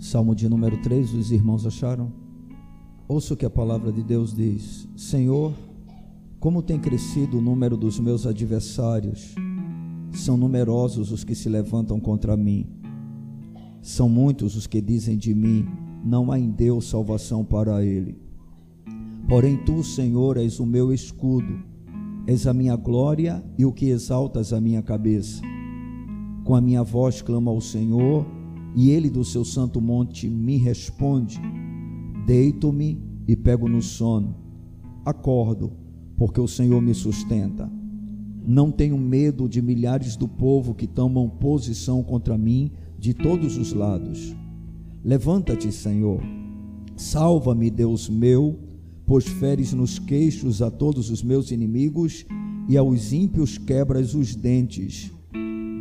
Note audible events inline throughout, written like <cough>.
Salmo de número 3, os irmãos acharam? Ouça o que a palavra de Deus diz: Senhor, como tem crescido o número dos meus adversários, são numerosos os que se levantam contra mim. São muitos os que dizem de mim: não há em Deus salvação para ele. Porém, tu, Senhor, és o meu escudo, és a minha glória e o que exaltas a minha cabeça. Com a minha voz clamo ao Senhor, e ele do seu santo monte me responde. Deito-me e pego no sono. Acordo, porque o Senhor me sustenta. Não tenho medo de milhares do povo que tomam posição contra mim de todos os lados. Levanta-te, Senhor. Salva-me, Deus meu, pois feres nos queixos a todos os meus inimigos e aos ímpios quebras os dentes.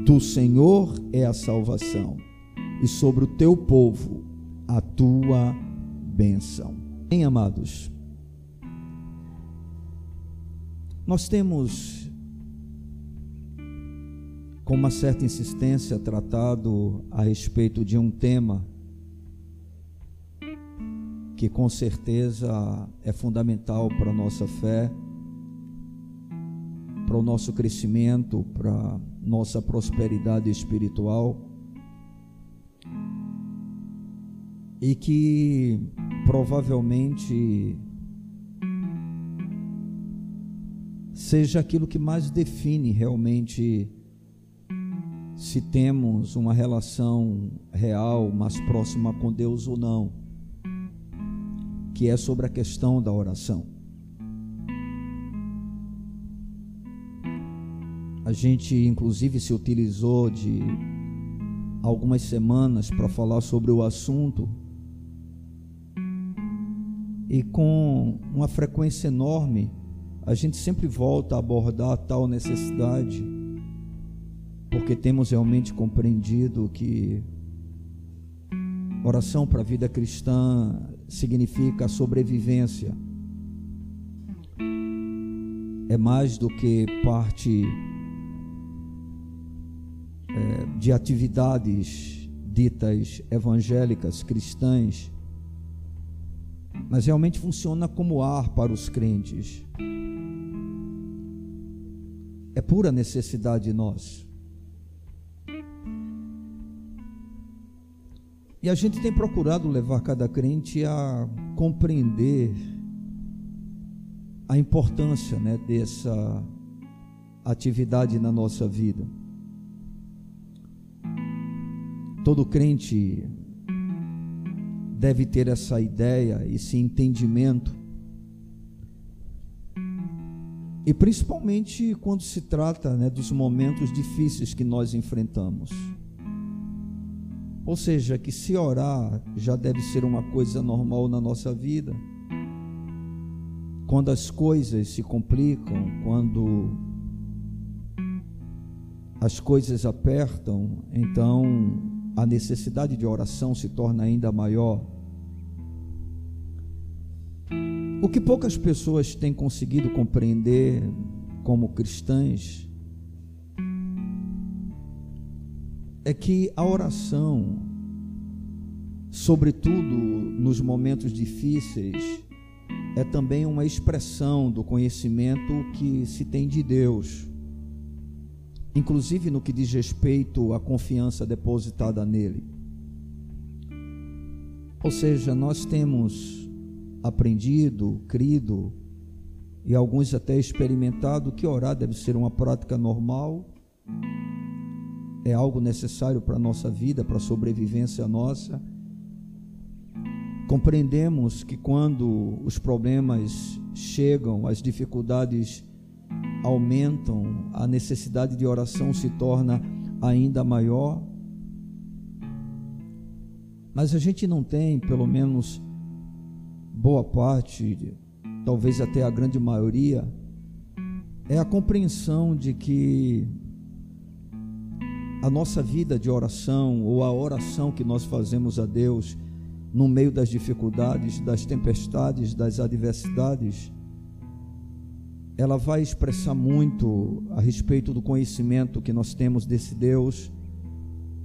Do Senhor é a salvação e sobre o teu povo a tua bênção. Bem, amados, nós temos com uma certa insistência tratado a respeito de um tema que com certeza é fundamental para a nossa fé, para o nosso crescimento, para nossa prosperidade espiritual e que provavelmente seja aquilo que mais define realmente se temos uma relação real, mais próxima com Deus ou não, que é sobre a questão da oração. A gente, inclusive, se utilizou de algumas semanas para falar sobre o assunto e com uma frequência enorme, a gente sempre volta a abordar tal necessidade, porque temos realmente compreendido que oração para a vida cristã significa sobrevivência. É mais do que parte é, de atividades ditas evangélicas, cristãs mas realmente funciona como ar para os crentes. É pura necessidade nossa. E a gente tem procurado levar cada crente a compreender a importância né, dessa atividade na nossa vida. Todo crente deve ter essa ideia, esse entendimento. E principalmente quando se trata né, dos momentos difíceis que nós enfrentamos. Ou seja, que se orar já deve ser uma coisa normal na nossa vida. Quando as coisas se complicam, quando as coisas apertam, então a necessidade de oração se torna ainda maior. O que poucas pessoas têm conseguido compreender como cristãs é que a oração, sobretudo nos momentos difíceis, é também uma expressão do conhecimento que se tem de Deus inclusive no que diz respeito à confiança depositada nele. Ou seja, nós temos aprendido, crido e alguns até experimentado que orar deve ser uma prática normal, é algo necessário para a nossa vida, para a sobrevivência nossa. Compreendemos que quando os problemas chegam, as dificuldades aumentam, a necessidade de oração se torna ainda maior. Mas a gente não tem, pelo menos boa parte, talvez até a grande maioria, é a compreensão de que a nossa vida de oração ou a oração que nós fazemos a Deus no meio das dificuldades, das tempestades, das adversidades, ela vai expressar muito a respeito do conhecimento que nós temos desse Deus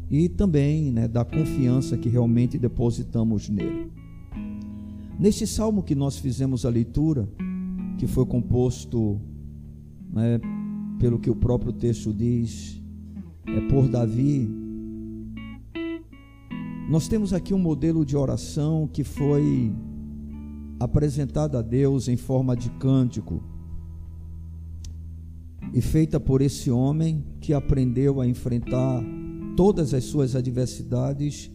e também né, da confiança que realmente depositamos nele. Neste salmo que nós fizemos a leitura, que foi composto, né, pelo que o próprio texto diz, é por Davi, nós temos aqui um modelo de oração que foi apresentado a Deus em forma de cântico e feita por esse homem que aprendeu a enfrentar todas as suas adversidades,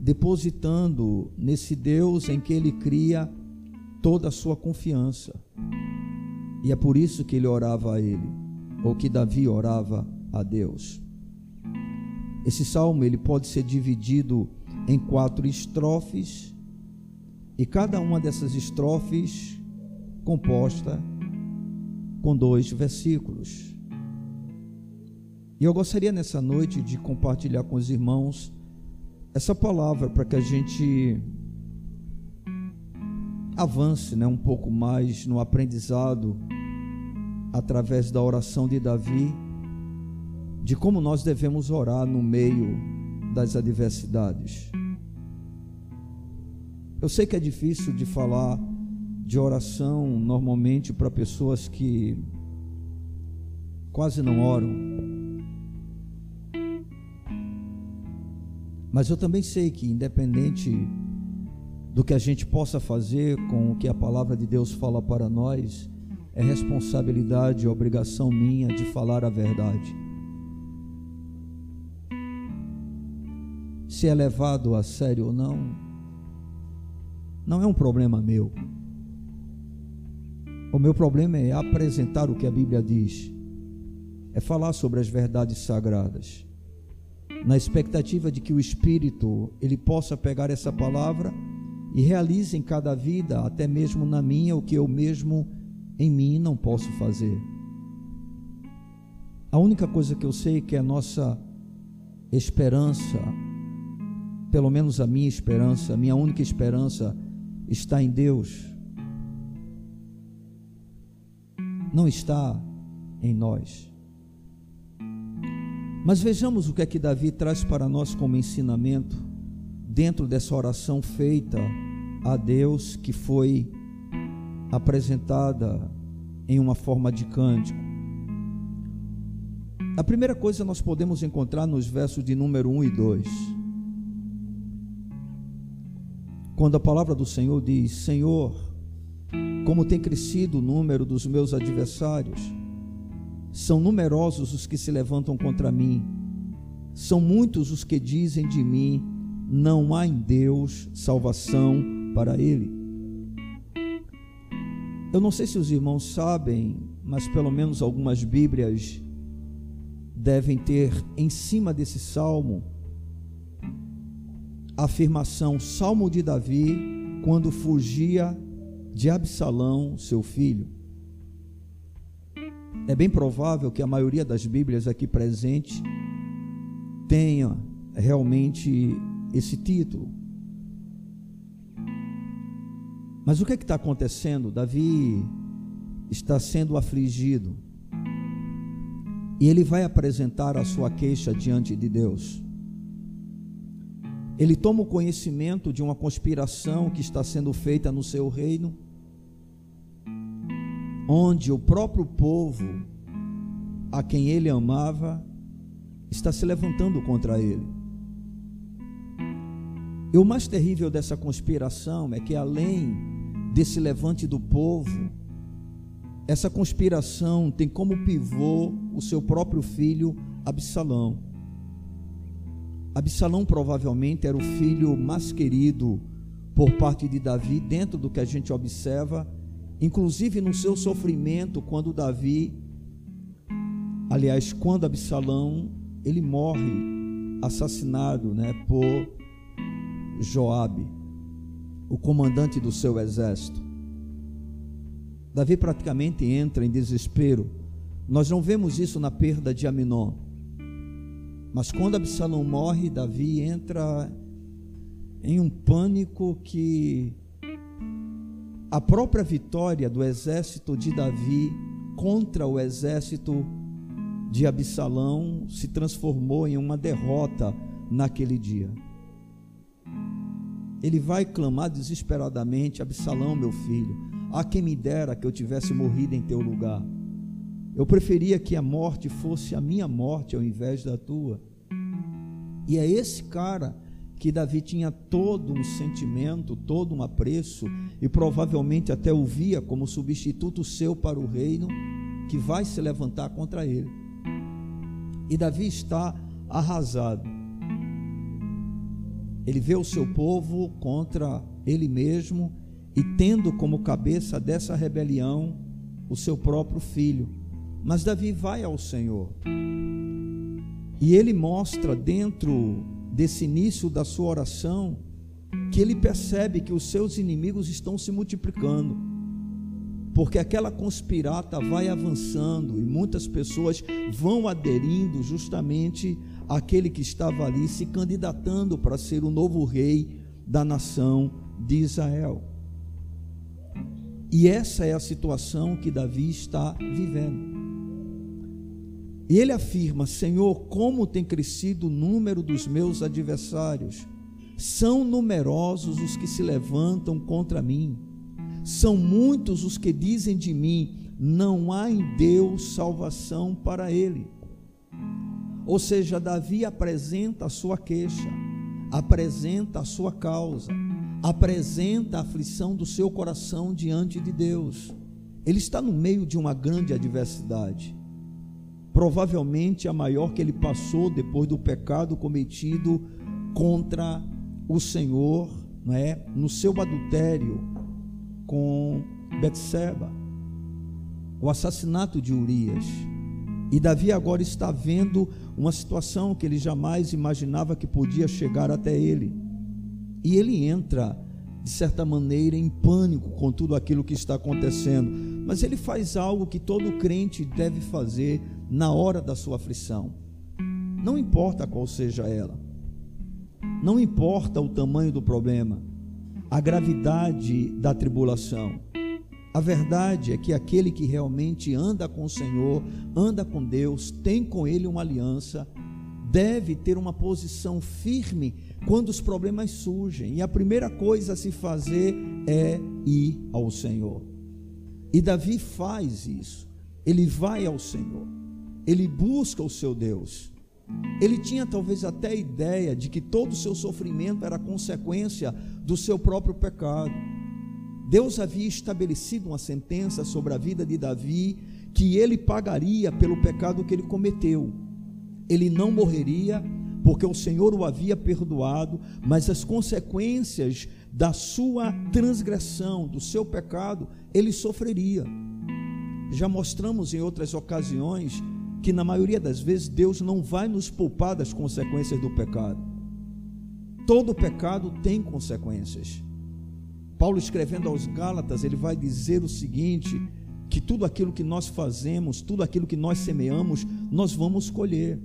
depositando nesse Deus em que ele cria toda a sua confiança. E é por isso que ele orava a ele, ou que Davi orava a Deus. Esse salmo ele pode ser dividido em quatro estrofes, e cada uma dessas estrofes composta com dois versículos. E eu gostaria nessa noite de compartilhar com os irmãos essa palavra para que a gente avance né, um pouco mais no aprendizado através da oração de Davi, de como nós devemos orar no meio das adversidades. Eu sei que é difícil de falar de oração normalmente para pessoas que quase não oram. Mas eu também sei que, independente do que a gente possa fazer com o que a palavra de Deus fala para nós, é responsabilidade e obrigação minha de falar a verdade. Se é levado a sério ou não, não é um problema meu. O meu problema é apresentar o que a Bíblia diz, é falar sobre as verdades sagradas, na expectativa de que o Espírito ele possa pegar essa palavra e realize em cada vida, até mesmo na minha, o que eu mesmo em mim não posso fazer. A única coisa que eu sei é que a nossa esperança, pelo menos a minha esperança, a minha única esperança está em Deus. Não está em nós. Mas vejamos o que é que Davi traz para nós como ensinamento dentro dessa oração feita a Deus que foi apresentada em uma forma de cântico. A primeira coisa nós podemos encontrar nos versos de número 1 e 2. Quando a palavra do Senhor diz: Senhor, como tem crescido o número dos meus adversários, são numerosos os que se levantam contra mim, são muitos os que dizem de mim: não há em Deus salvação para ele. Eu não sei se os irmãos sabem, mas pelo menos algumas Bíblias devem ter em cima desse salmo a afirmação Salmo de Davi quando fugia de Absalão, seu filho. É bem provável que a maioria das Bíblias aqui presentes tenha realmente esse título. Mas o que é está acontecendo? Davi está sendo afligido. E ele vai apresentar a sua queixa diante de Deus. Ele toma o conhecimento de uma conspiração que está sendo feita no seu reino, onde o próprio povo a quem ele amava está se levantando contra ele. E o mais terrível dessa conspiração é que, além desse levante do povo, essa conspiração tem como pivô o seu próprio filho Absalão. Absalão provavelmente era o filho mais querido por parte de Davi, dentro do que a gente observa, inclusive no seu sofrimento, quando Davi, aliás, quando Absalão, ele morre assassinado, né, por Joabe, o comandante do seu exército. Davi praticamente entra em desespero. Nós não vemos isso na perda de Aminon. Mas quando Absalão morre, Davi entra em um pânico que a própria vitória do exército de Davi contra o exército de Absalão se transformou em uma derrota naquele dia. Ele vai clamar desesperadamente: Absalão, meu filho, a quem me dera que eu tivesse morrido em teu lugar. Eu preferia que a morte fosse a minha morte ao invés da tua. E é esse cara que Davi tinha todo um sentimento, todo um apreço, e provavelmente até o via como substituto seu para o reino, que vai se levantar contra ele. E Davi está arrasado. Ele vê o seu povo contra ele mesmo e tendo como cabeça dessa rebelião o seu próprio filho. Mas Davi vai ao Senhor. E ele mostra dentro desse início da sua oração que ele percebe que os seus inimigos estão se multiplicando. Porque aquela conspirata vai avançando e muitas pessoas vão aderindo justamente àquele que estava ali se candidatando para ser o novo rei da nação de Israel. E essa é a situação que Davi está vivendo. E ele afirma: Senhor, como tem crescido o número dos meus adversários. São numerosos os que se levantam contra mim. São muitos os que dizem de mim: não há em Deus salvação para ele. Ou seja, Davi apresenta a sua queixa, apresenta a sua causa apresenta a aflição do seu coração diante de Deus. Ele está no meio de uma grande adversidade, provavelmente a maior que ele passou depois do pecado cometido contra o Senhor, não é? No seu adultério com Betseba, o assassinato de Urias. E Davi agora está vendo uma situação que ele jamais imaginava que podia chegar até ele. E ele entra, de certa maneira, em pânico com tudo aquilo que está acontecendo. Mas ele faz algo que todo crente deve fazer na hora da sua aflição. Não importa qual seja ela. Não importa o tamanho do problema, a gravidade da tribulação. A verdade é que aquele que realmente anda com o Senhor, anda com Deus, tem com Ele uma aliança, deve ter uma posição firme quando os problemas surgem. E a primeira coisa a se fazer é ir ao Senhor. E Davi faz isso. Ele vai ao Senhor. Ele busca o seu Deus. Ele tinha talvez até a ideia de que todo o seu sofrimento era consequência do seu próprio pecado. Deus havia estabelecido uma sentença sobre a vida de Davi que ele pagaria pelo pecado que ele cometeu. Ele não morreria, porque o Senhor o havia perdoado, mas as consequências da sua transgressão, do seu pecado, ele sofreria. Já mostramos em outras ocasiões que, na maioria das vezes, Deus não vai nos poupar das consequências do pecado. Todo pecado tem consequências. Paulo, escrevendo aos Gálatas, ele vai dizer o seguinte: que tudo aquilo que nós fazemos, tudo aquilo que nós semeamos, nós vamos colher.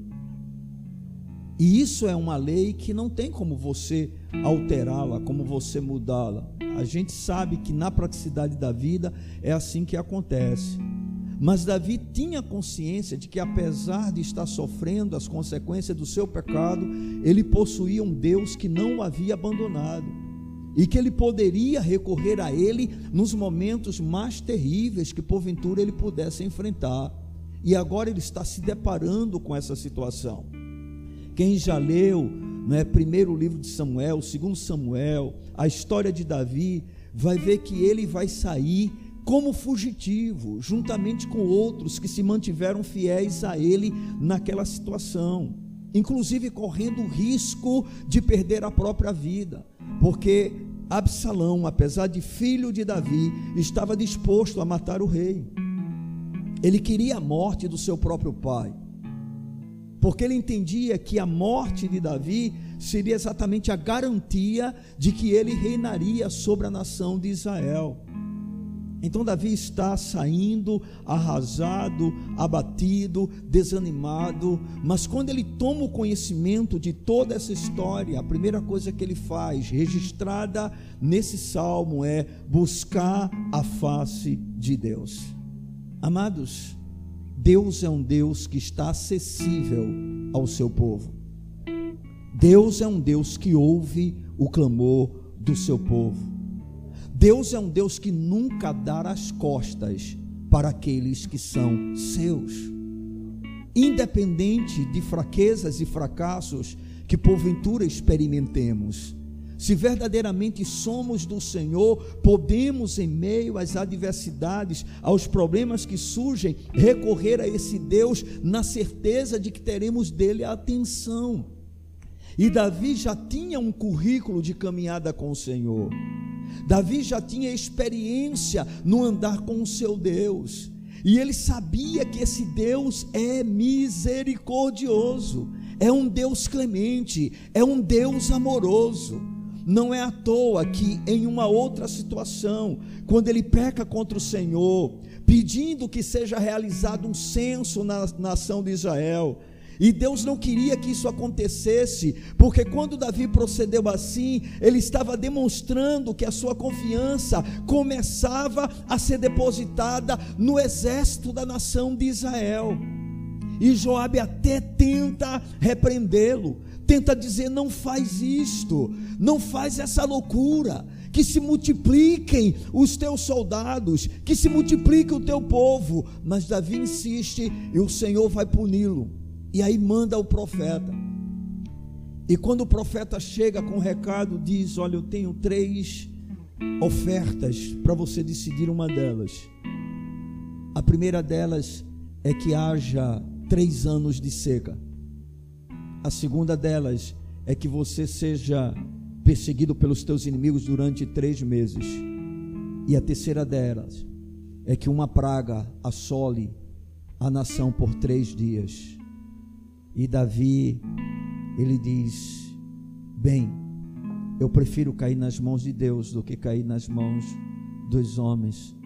E isso é uma lei que não tem como você alterá-la, como você mudá-la. A gente sabe que na praticidade da vida é assim que acontece. Mas Davi tinha consciência de que, apesar de estar sofrendo as consequências do seu pecado, ele possuía um Deus que não o havia abandonado e que ele poderia recorrer a ele nos momentos mais terríveis que porventura ele pudesse enfrentar. E agora ele está se deparando com essa situação. Quem já leu, né, primeiro livro de Samuel, segundo Samuel, a história de Davi, vai ver que ele vai sair como fugitivo, juntamente com outros que se mantiveram fiéis a ele naquela situação, inclusive correndo o risco de perder a própria vida, porque Absalão, apesar de filho de Davi, estava disposto a matar o rei. Ele queria a morte do seu próprio pai porque ele entendia que a morte de Davi seria exatamente a garantia de que ele reinaria sobre a nação de Israel. Então Davi está saindo arrasado, abatido, desanimado, mas quando ele toma o conhecimento de toda essa história, a primeira coisa que ele faz, registrada nesse salmo, é buscar a face de Deus. Amados, Deus é um Deus que está acessível ao seu povo. Deus é um Deus que ouve o clamor do seu povo. Deus é um Deus que nunca dá as costas para aqueles que são seus. Independente de fraquezas e fracassos que porventura experimentemos, se verdadeiramente somos do Senhor, podemos, em meio às adversidades, aos problemas que surgem, recorrer a esse Deus na certeza de que teremos dele a atenção. E Davi já tinha um currículo de caminhada com o Senhor. Davi já tinha experiência no andar com o seu Deus. E ele sabia que esse Deus é misericordioso, é um Deus clemente, é um Deus amoroso. Não é à toa que em uma outra situação, quando ele peca contra o Senhor, pedindo que seja realizado um censo na nação de Israel, e Deus não queria que isso acontecesse, porque quando Davi procedeu assim, ele estava demonstrando que a sua confiança começava a ser depositada no exército da nação de Israel. E Joabe até tenta repreendê-lo, tenta dizer: não faz isto, não faz essa loucura. Que se multipliquem os teus soldados, que se multiplique o teu povo. Mas Davi insiste e o Senhor vai puni-lo. E aí manda o profeta. E quando o profeta chega com o recado, diz: Olha, eu tenho três ofertas para você decidir uma delas. A primeira delas é que haja três anos de seca. A segunda delas é que você seja perseguido pelos teus inimigos durante três meses. E a terceira delas é que uma praga assole a nação por três dias. E Davi, ele diz: Bem, eu prefiro cair nas mãos de Deus do que cair nas mãos dos homens,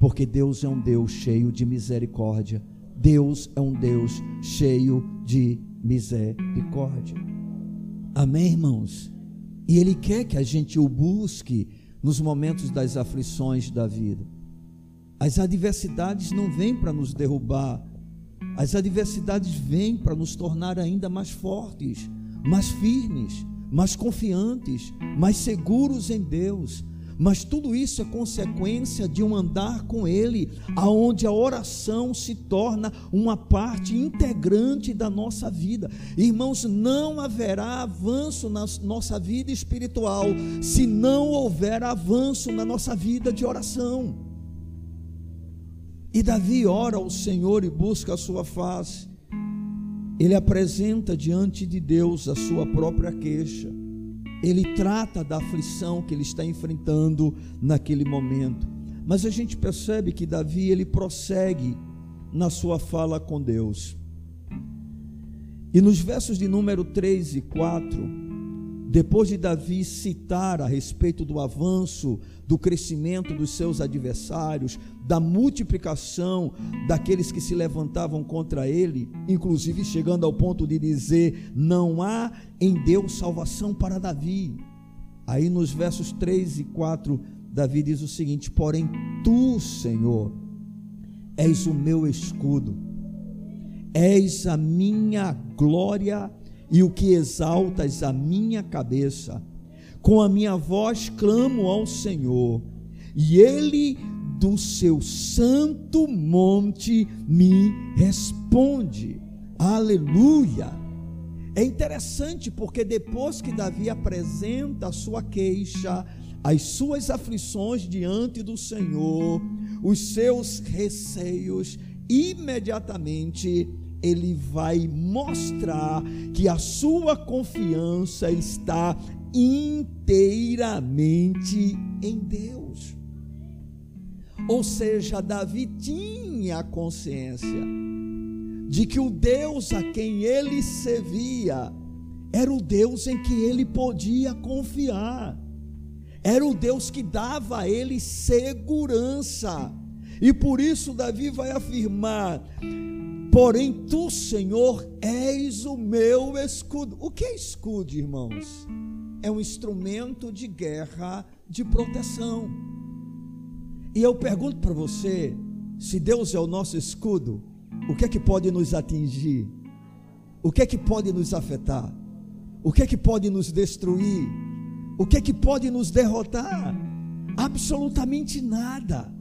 porque Deus é um Deus cheio de misericórdia. Deus é um Deus cheio de misericórdia. Amém, irmãos? E Ele quer que a gente o busque nos momentos das aflições da vida. As adversidades não vêm para nos derrubar, as adversidades vêm para nos tornar ainda mais fortes, mais firmes, mais confiantes, mais seguros em Deus, mas tudo isso é consequência de um andar com Ele, aonde a oração se torna uma parte integrante da nossa vida. Irmãos, não haverá avanço na nossa vida espiritual se não houver avanço na nossa vida de oração. E Davi ora ao Senhor e busca a sua face. Ele apresenta diante de Deus a sua própria queixa ele trata da aflição que ele está enfrentando naquele momento. Mas a gente percebe que Davi ele prossegue na sua fala com Deus. E nos versos de número 3 e 4, depois de Davi citar a respeito do avanço, do crescimento dos seus adversários, da multiplicação daqueles que se levantavam contra ele, inclusive chegando ao ponto de dizer: Não há em Deus salvação para Davi. Aí nos versos 3 e 4, Davi diz o seguinte: Porém, tu, Senhor, és o meu escudo, és a minha glória e o que exaltas a minha cabeça. Com a minha voz clamo ao Senhor, e Ele do seu santo monte me responde. Aleluia! É interessante porque depois que Davi apresenta a sua queixa, as suas aflições diante do Senhor, os seus receios, imediatamente ele vai mostrar que a sua confiança está inteiramente em Deus. Ou seja, Davi tinha consciência de que o Deus a quem ele servia era o Deus em que ele podia confiar, era o Deus que dava a ele segurança. E por isso Davi vai afirmar: Porém, tu, Senhor, és o meu escudo. O que é escudo, irmãos? É um instrumento de guerra, de proteção. E eu pergunto para você: se Deus é o nosso escudo, o que é que pode nos atingir? O que é que pode nos afetar? O que é que pode nos destruir? O que é que pode nos derrotar? Absolutamente nada.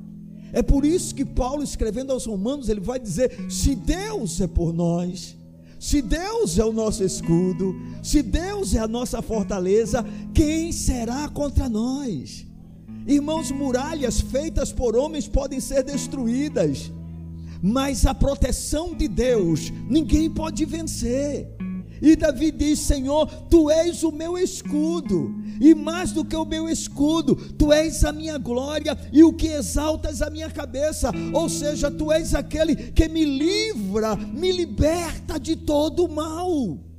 É por isso que Paulo, escrevendo aos Romanos, ele vai dizer: se Deus é por nós, se Deus é o nosso escudo, se Deus é a nossa fortaleza, quem será contra nós? Irmãos, muralhas feitas por homens podem ser destruídas, mas a proteção de Deus ninguém pode vencer. E Davi diz: Senhor, tu és o meu escudo, e mais do que o meu escudo, tu és a minha glória e o que exaltas a minha cabeça. Ou seja, tu és aquele que me livra, me liberta de todo o mal.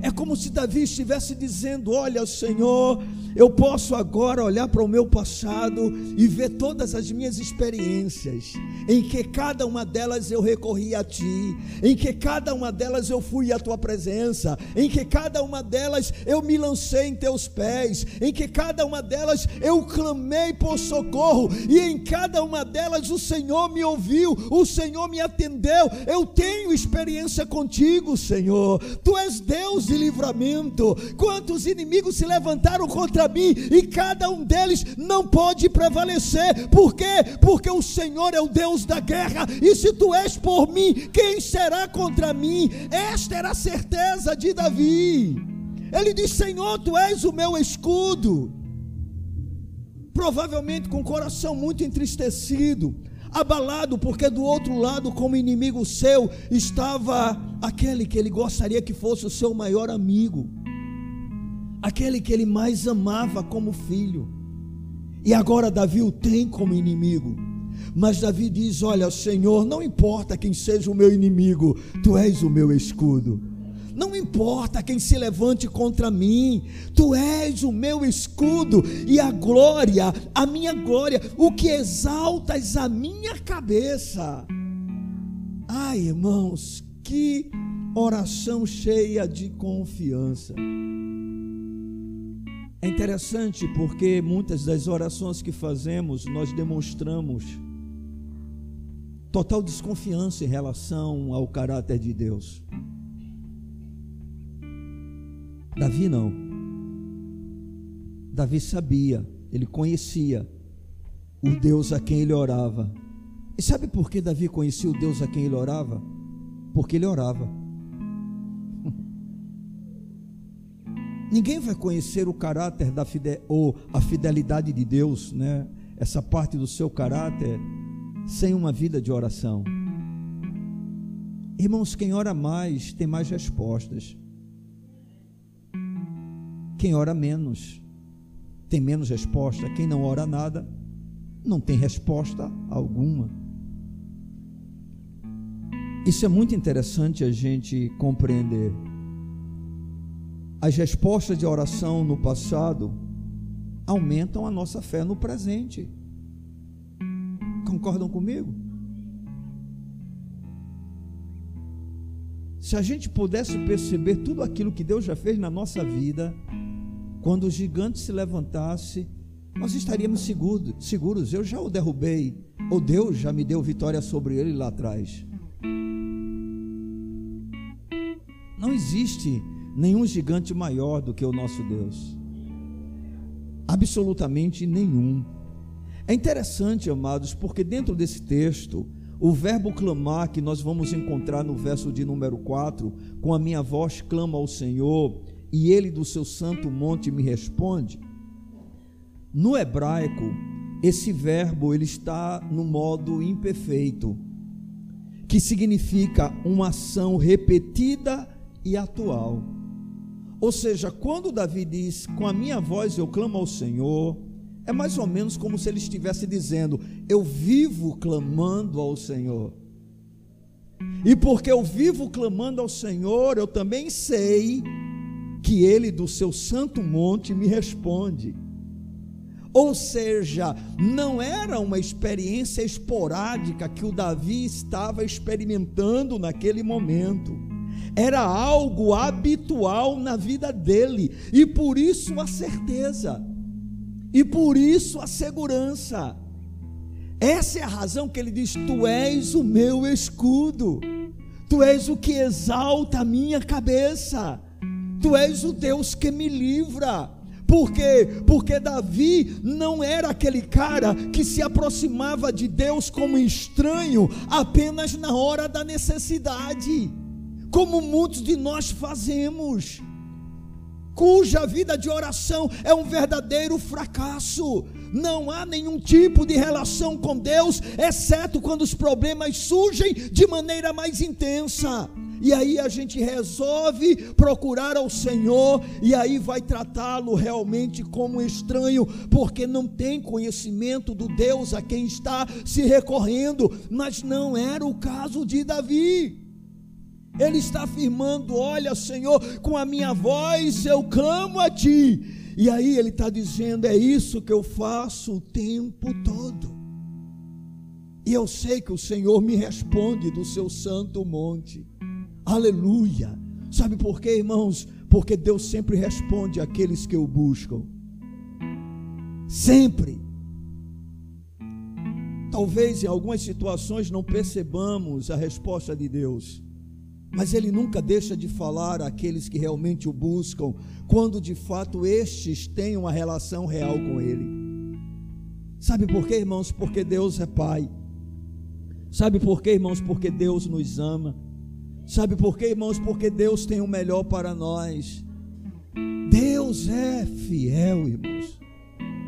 É como se Davi estivesse dizendo: Olha, Senhor, eu posso agora olhar para o meu passado e ver todas as minhas experiências, em que cada uma delas eu recorri a Ti, em que cada uma delas eu fui à Tua presença, em que cada uma delas eu me lancei em Teus pés, em que cada uma delas eu clamei por socorro, e em cada uma delas o Senhor me ouviu, o Senhor me atendeu. Eu tenho experiência contigo, Senhor. Tu és Deus de livramento. Quantos inimigos se levantaram contra mim e cada um deles não pode prevalecer. Por quê? Porque o Senhor é o Deus da guerra. E se tu és por mim, quem será contra mim? Esta era a certeza de Davi. Ele diz: Senhor, tu és o meu escudo. Provavelmente com o coração muito entristecido, abalado, porque do outro lado, como inimigo seu, estava aquele que ele gostaria que fosse o seu maior amigo, aquele que ele mais amava como filho. E agora Davi o tem como inimigo. Mas Davi diz: Olha, Senhor, não importa quem seja o meu inimigo, tu és o meu escudo. Não importa quem se levante contra mim, tu és o meu escudo e a glória, a minha glória, o que exaltas a minha cabeça. Ai, irmãos, que oração cheia de confiança. É interessante porque muitas das orações que fazemos nós demonstramos total desconfiança em relação ao caráter de Deus. Davi não. Davi sabia, ele conhecia o Deus a quem ele orava. E sabe por que Davi conhecia o Deus a quem ele orava? Porque ele orava. <laughs> Ninguém vai conhecer o caráter da fide ou a fidelidade de Deus, né? Essa parte do seu caráter sem uma vida de oração. Irmãos, quem ora mais tem mais respostas. Quem ora menos tem menos resposta. Quem não ora nada não tem resposta alguma. Isso é muito interessante a gente compreender. As respostas de oração no passado aumentam a nossa fé no presente. Concordam comigo? Se a gente pudesse perceber tudo aquilo que Deus já fez na nossa vida, quando o gigante se levantasse, nós estaríamos seguros, seguros. Eu já o derrubei, ou Deus já me deu vitória sobre ele lá atrás. Não existe nenhum gigante maior do que o nosso Deus. Absolutamente nenhum. É interessante, amados, porque dentro desse texto, o verbo clamar que nós vamos encontrar no verso de número 4, com a minha voz clama ao Senhor, e ele do seu santo monte me responde. No hebraico, esse verbo ele está no modo imperfeito, que significa uma ação repetida e atual. Ou seja, quando Davi diz: "Com a minha voz eu clamo ao Senhor", é mais ou menos como se ele estivesse dizendo: "Eu vivo clamando ao Senhor". E porque eu vivo clamando ao Senhor, eu também sei que ele do seu santo monte me responde. Ou seja, não era uma experiência esporádica que o Davi estava experimentando naquele momento. Era algo habitual na vida dele, e por isso a certeza, e por isso a segurança. Essa é a razão que ele diz: Tu és o meu escudo, Tu és o que exalta a minha cabeça. Tu és o Deus que me livra. Por quê? Porque Davi não era aquele cara que se aproximava de Deus como estranho apenas na hora da necessidade, como muitos de nós fazemos, cuja vida de oração é um verdadeiro fracasso. Não há nenhum tipo de relação com Deus, exceto quando os problemas surgem de maneira mais intensa. E aí a gente resolve procurar ao Senhor e aí vai tratá-lo realmente como estranho, porque não tem conhecimento do Deus a quem está se recorrendo, mas não era o caso de Davi. Ele está afirmando: Olha, Senhor, com a minha voz eu clamo a Ti. E aí ele está dizendo: É isso que eu faço o tempo todo. E eu sei que o Senhor me responde do seu santo monte. Aleluia. Sabe por quê, irmãos? Porque Deus sempre responde àqueles que o buscam. Sempre. Talvez em algumas situações não percebamos a resposta de Deus, mas Ele nunca deixa de falar àqueles que realmente o buscam, quando de fato estes têm uma relação real com Ele. Sabe por quê, irmãos? Porque Deus é Pai. Sabe por quê, irmãos? Porque Deus nos ama. Sabe por quê, irmãos? Porque Deus tem o melhor para nós. Deus é fiel, irmãos.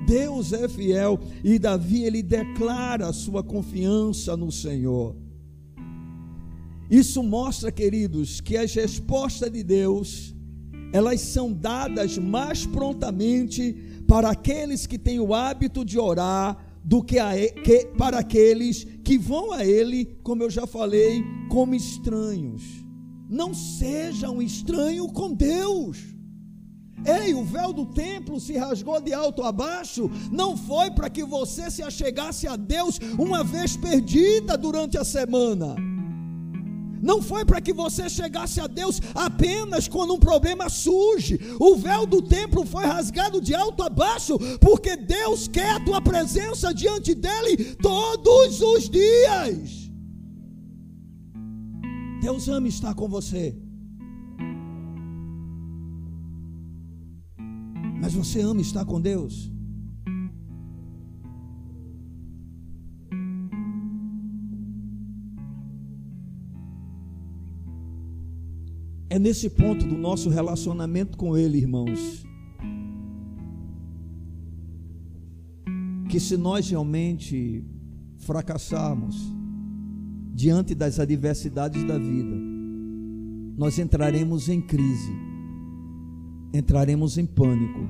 Deus é fiel e Davi ele declara a sua confiança no Senhor. Isso mostra, queridos, que as respostas de Deus, elas são dadas mais prontamente para aqueles que têm o hábito de orar do que, a, que para aqueles que vão a Ele, como eu já falei, como estranhos. Não seja um estranho com Deus. Ei, o véu do templo se rasgou de alto a baixo, não foi para que você se achegasse a Deus uma vez perdida durante a semana não foi para que você chegasse a Deus apenas quando um problema surge. O véu do templo foi rasgado de alto a baixo, porque Deus quer a tua presença diante dele todos os dias. Deus ama estar com você. Mas você ama estar com Deus? É nesse ponto do nosso relacionamento com Ele, irmãos, que se nós realmente fracassarmos diante das adversidades da vida, nós entraremos em crise, entraremos em pânico,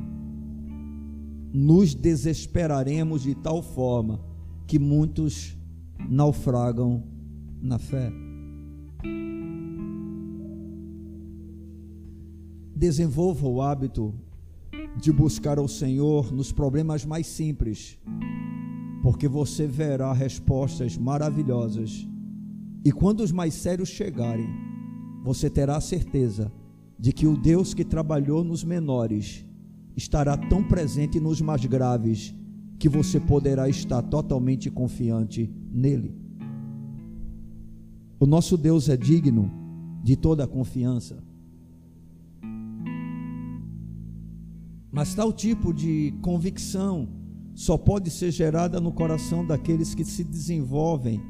nos desesperaremos de tal forma que muitos naufragam na fé. Desenvolva o hábito de buscar ao Senhor nos problemas mais simples, porque você verá respostas maravilhosas. E quando os mais sérios chegarem, você terá a certeza de que o Deus que trabalhou nos menores estará tão presente nos mais graves que você poderá estar totalmente confiante nele. O nosso Deus é digno de toda a confiança. Mas tal tipo de convicção só pode ser gerada no coração daqueles que se desenvolvem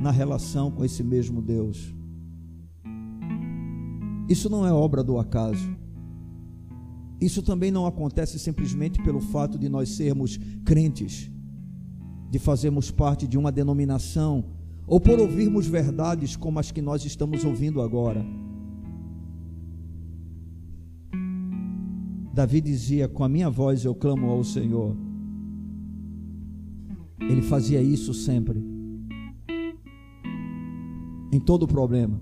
na relação com esse mesmo Deus. Isso não é obra do acaso. Isso também não acontece simplesmente pelo fato de nós sermos crentes, de fazermos parte de uma denominação, ou por ouvirmos verdades como as que nós estamos ouvindo agora. Davi dizia: Com a minha voz eu clamo ao Senhor. Ele fazia isso sempre, em todo problema.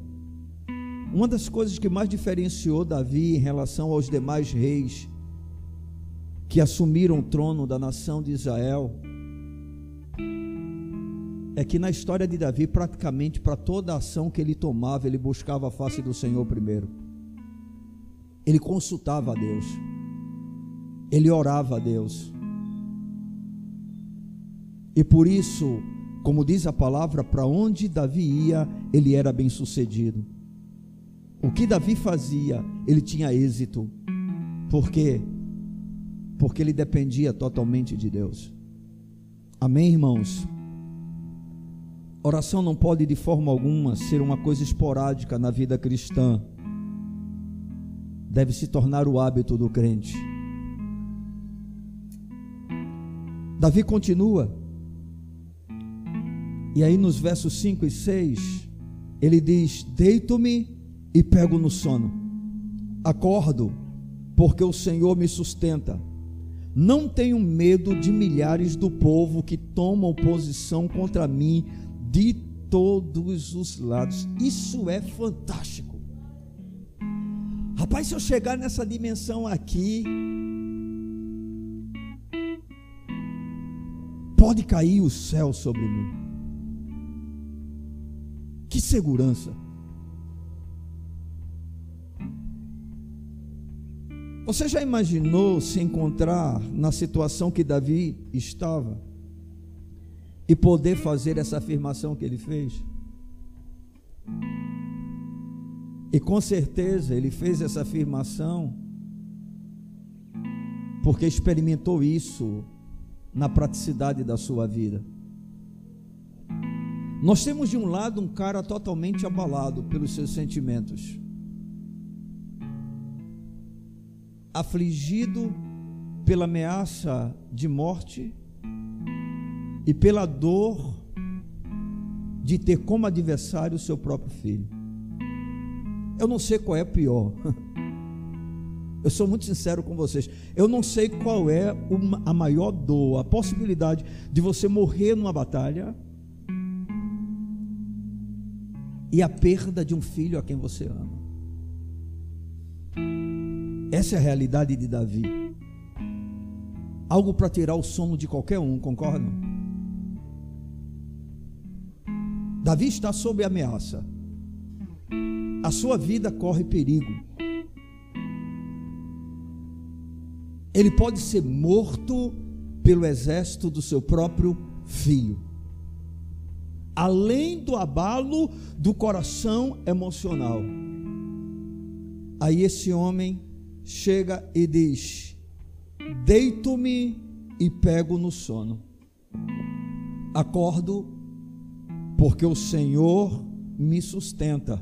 Uma das coisas que mais diferenciou Davi em relação aos demais reis que assumiram o trono da nação de Israel é que na história de Davi, praticamente para toda ação que ele tomava, ele buscava a face do Senhor primeiro. Ele consultava a Deus ele orava a Deus. E por isso, como diz a palavra, para onde Davi ia, ele era bem sucedido. O que Davi fazia, ele tinha êxito. Por quê? Porque ele dependia totalmente de Deus. Amém, irmãos? Oração não pode de forma alguma ser uma coisa esporádica na vida cristã. Deve se tornar o hábito do crente. Davi continua. E aí nos versos 5 e 6, ele diz: Deito-me e pego no sono. Acordo, porque o Senhor me sustenta. Não tenho medo de milhares do povo que tomam posição contra mim de todos os lados. Isso é fantástico. Rapaz, se eu chegar nessa dimensão aqui, pode cair o céu sobre mim. Que segurança. Você já imaginou se encontrar na situação que Davi estava e poder fazer essa afirmação que ele fez? E com certeza ele fez essa afirmação porque experimentou isso na praticidade da sua vida. Nós temos de um lado um cara totalmente abalado pelos seus sentimentos. afligido pela ameaça de morte e pela dor de ter como adversário o seu próprio filho. Eu não sei qual é pior. <laughs> Eu sou muito sincero com vocês. Eu não sei qual é a maior dor, a possibilidade de você morrer numa batalha e a perda de um filho a quem você ama. Essa é a realidade de Davi. Algo para tirar o sono de qualquer um, concordam? Davi está sob ameaça. A sua vida corre perigo. Ele pode ser morto pelo exército do seu próprio filho. Além do abalo do coração emocional. Aí esse homem chega e diz: Deito-me e pego no sono. Acordo, porque o Senhor me sustenta.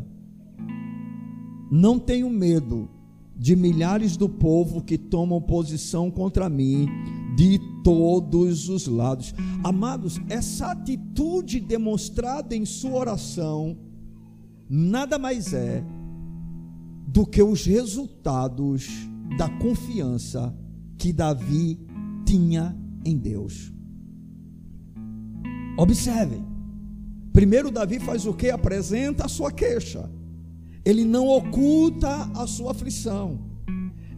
Não tenho medo de milhares do povo que tomam posição contra mim de todos os lados. Amados, essa atitude demonstrada em sua oração nada mais é do que os resultados da confiança que Davi tinha em Deus. Observem. Primeiro Davi faz o que? Apresenta a sua queixa. Ele não oculta a sua aflição.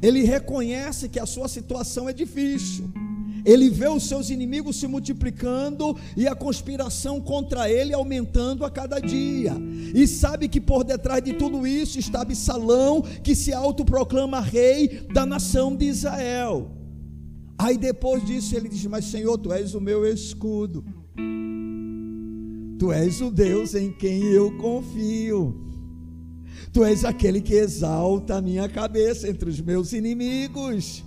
Ele reconhece que a sua situação é difícil. Ele vê os seus inimigos se multiplicando e a conspiração contra ele aumentando a cada dia. E sabe que por detrás de tudo isso está Absalão, que se autoproclama rei da nação de Israel. Aí depois disso ele diz: Mas Senhor, tu és o meu escudo. Tu és o Deus em quem eu confio. Tu és aquele que exalta a minha cabeça entre os meus inimigos.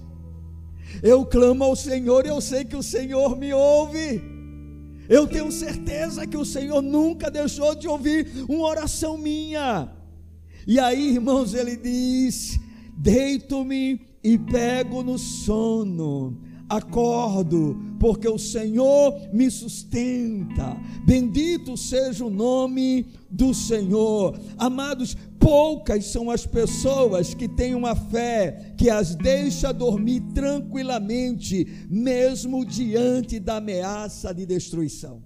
Eu clamo ao Senhor e eu sei que o Senhor me ouve. Eu tenho certeza que o Senhor nunca deixou de ouvir uma oração minha. E aí, irmãos, ele diz: Deito-me e pego no sono acordo, porque o Senhor me sustenta. Bendito seja o nome do Senhor. Amados, poucas são as pessoas que têm uma fé que as deixa dormir tranquilamente, mesmo diante da ameaça de destruição.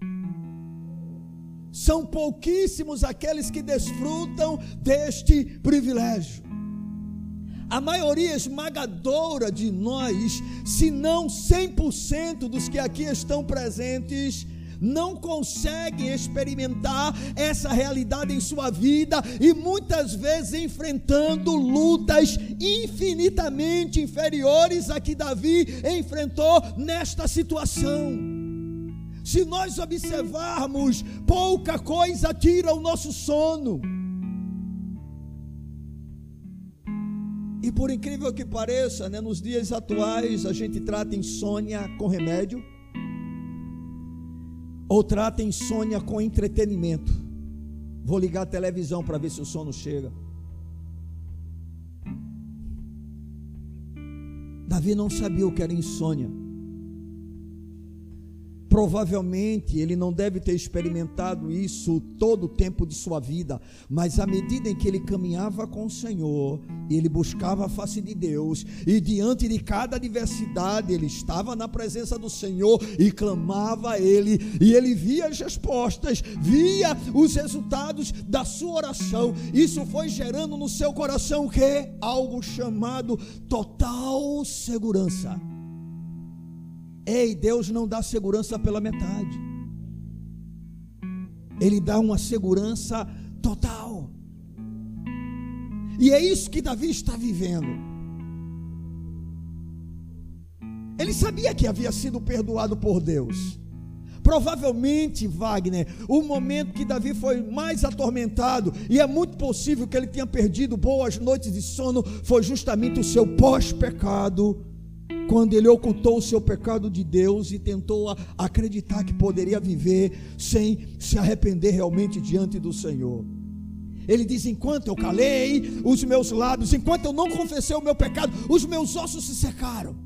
São pouquíssimos aqueles que desfrutam deste privilégio a maioria esmagadora de nós, se não 100% dos que aqui estão presentes, não conseguem experimentar essa realidade em sua vida e muitas vezes enfrentando lutas infinitamente inferiores a que Davi enfrentou nesta situação. Se nós observarmos, pouca coisa tira o nosso sono. E por incrível que pareça, né, nos dias atuais a gente trata insônia com remédio ou trata insônia com entretenimento. Vou ligar a televisão para ver se o sono chega. Davi não sabia o que era insônia. Provavelmente ele não deve ter experimentado isso todo o tempo de sua vida, mas à medida em que ele caminhava com o Senhor, ele buscava a face de Deus, e diante de cada adversidade, ele estava na presença do Senhor e clamava a Ele, e ele via as respostas, via os resultados da sua oração. Isso foi gerando no seu coração o que? Algo chamado total segurança. Ei, Deus não dá segurança pela metade. Ele dá uma segurança total. E é isso que Davi está vivendo. Ele sabia que havia sido perdoado por Deus. Provavelmente, Wagner, o momento que Davi foi mais atormentado, e é muito possível que ele tenha perdido boas noites de sono, foi justamente o seu pós-pecado quando ele ocultou o seu pecado de Deus e tentou acreditar que poderia viver sem se arrepender realmente diante do Senhor. Ele diz: enquanto eu calei os meus lábios, enquanto eu não confessei o meu pecado, os meus ossos se secaram.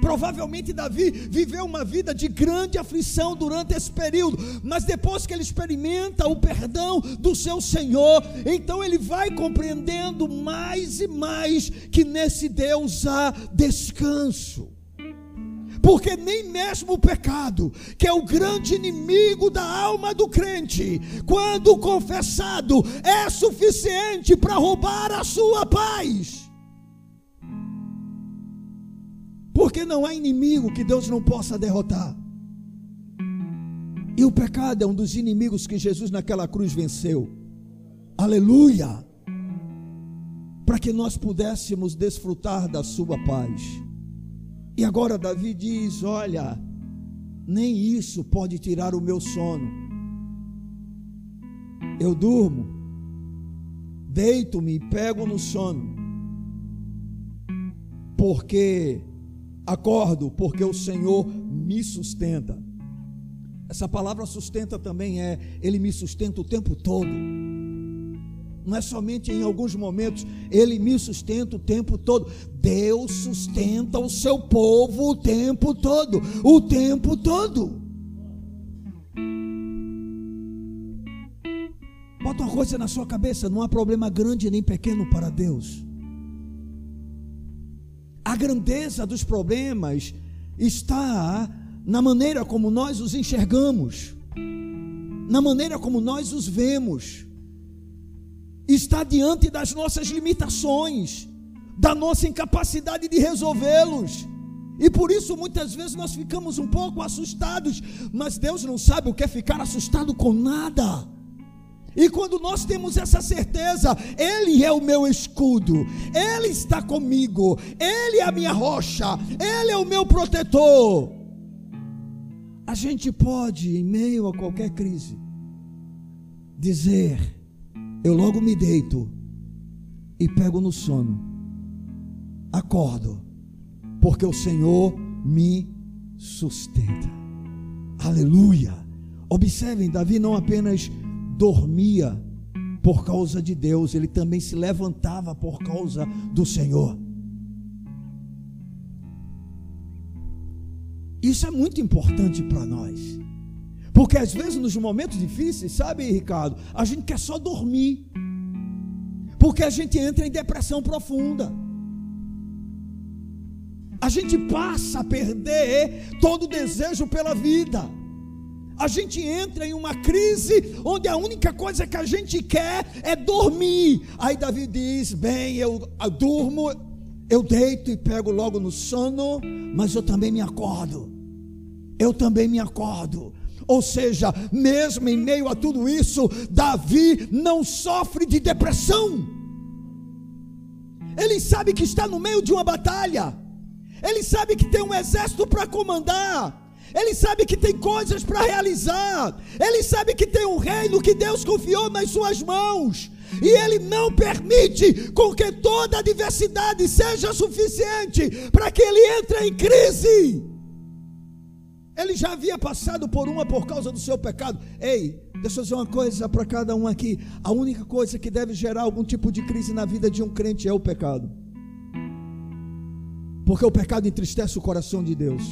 Provavelmente Davi viveu uma vida de grande aflição durante esse período, mas depois que ele experimenta o perdão do seu Senhor, então ele vai compreendendo mais e mais que nesse Deus há descanso porque nem mesmo o pecado, que é o grande inimigo da alma do crente, quando confessado, é suficiente para roubar a sua paz. Porque não há inimigo que Deus não possa derrotar. E o pecado é um dos inimigos que Jesus naquela cruz venceu. Aleluia! Para que nós pudéssemos desfrutar da sua paz. E agora Davi diz: Olha, nem isso pode tirar o meu sono. Eu durmo, deito-me e pego no sono, porque Acordo porque o Senhor me sustenta. Essa palavra sustenta também é, Ele me sustenta o tempo todo. Não é somente em alguns momentos, Ele me sustenta o tempo todo. Deus sustenta o seu povo o tempo todo. O tempo todo. Bota uma coisa na sua cabeça: não há problema grande nem pequeno para Deus. A grandeza dos problemas está na maneira como nós os enxergamos, na maneira como nós os vemos, está diante das nossas limitações, da nossa incapacidade de resolvê-los. E por isso muitas vezes nós ficamos um pouco assustados, mas Deus não sabe o que é ficar assustado com nada. E quando nós temos essa certeza, Ele é o meu escudo, Ele está comigo, Ele é a minha rocha, Ele é o meu protetor. A gente pode, em meio a qualquer crise, dizer: Eu logo me deito e pego no sono, acordo, porque o Senhor me sustenta. Aleluia. Observem, Davi não apenas dormia por causa de Deus, ele também se levantava por causa do Senhor. Isso é muito importante para nós. Porque às vezes nos momentos difíceis, sabe, Ricardo, a gente quer só dormir. Porque a gente entra em depressão profunda. A gente passa a perder todo o desejo pela vida a gente entra em uma crise onde a única coisa que a gente quer é dormir. Aí Davi diz: Bem, eu, eu durmo, eu deito e pego logo no sono, mas eu também me acordo. Eu também me acordo. Ou seja, mesmo em meio a tudo isso, Davi não sofre de depressão. Ele sabe que está no meio de uma batalha. Ele sabe que tem um exército para comandar. Ele sabe que tem coisas para realizar. Ele sabe que tem um reino que Deus confiou nas suas mãos. e Ele não permite com que toda adversidade seja suficiente para que ele entre em crise. Ele já havia passado por uma por causa do seu pecado. Ei, deixa eu dizer uma coisa para cada um aqui: a única coisa que deve gerar algum tipo de crise na vida de um crente é o pecado. Porque o pecado entristece o coração de Deus.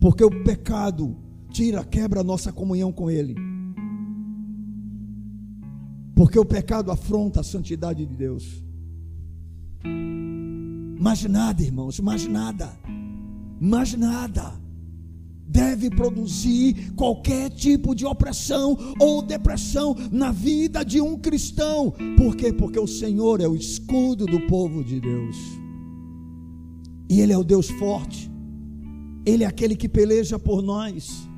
Porque o pecado tira, quebra a nossa comunhão com Ele. Porque o pecado afronta a santidade de Deus. Mas nada, irmãos, mais nada, mais nada deve produzir qualquer tipo de opressão ou depressão na vida de um cristão. Por quê? Porque o Senhor é o escudo do povo de Deus. E Ele é o Deus forte. Ele é aquele que peleja por nós.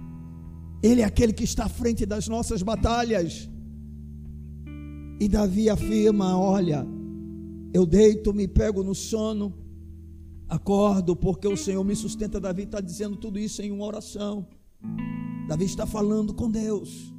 Ele é aquele que está à frente das nossas batalhas. E Davi afirma: Olha, eu deito, me pego no sono, acordo, porque o Senhor me sustenta. Davi está dizendo tudo isso em uma oração. Davi está falando com Deus.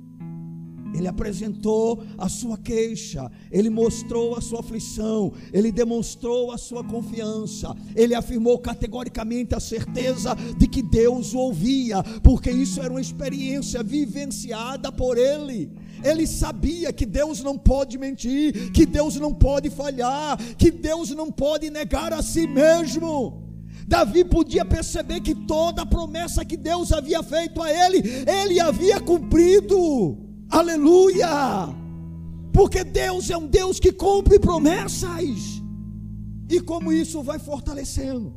Ele apresentou a sua queixa, ele mostrou a sua aflição, ele demonstrou a sua confiança, ele afirmou categoricamente a certeza de que Deus o ouvia, porque isso era uma experiência vivenciada por ele. Ele sabia que Deus não pode mentir, que Deus não pode falhar, que Deus não pode negar a si mesmo. Davi podia perceber que toda a promessa que Deus havia feito a ele, ele havia cumprido. Aleluia! Porque Deus é um Deus que cumpre promessas. E como isso vai fortalecendo.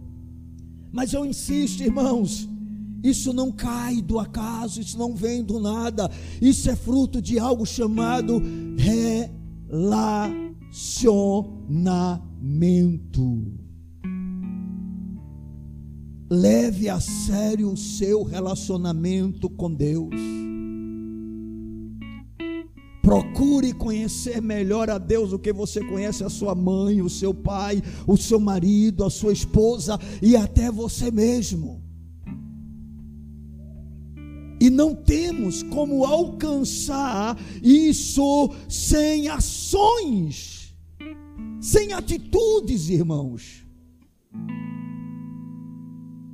Mas eu insisto, irmãos, isso não cai do acaso, isso não vem do nada. Isso é fruto de algo chamado relacionamento. Leve a sério o seu relacionamento com Deus. Procure conhecer melhor a Deus do que você conhece a sua mãe, o seu pai, o seu marido, a sua esposa e até você mesmo. E não temos como alcançar isso sem ações, sem atitudes, irmãos.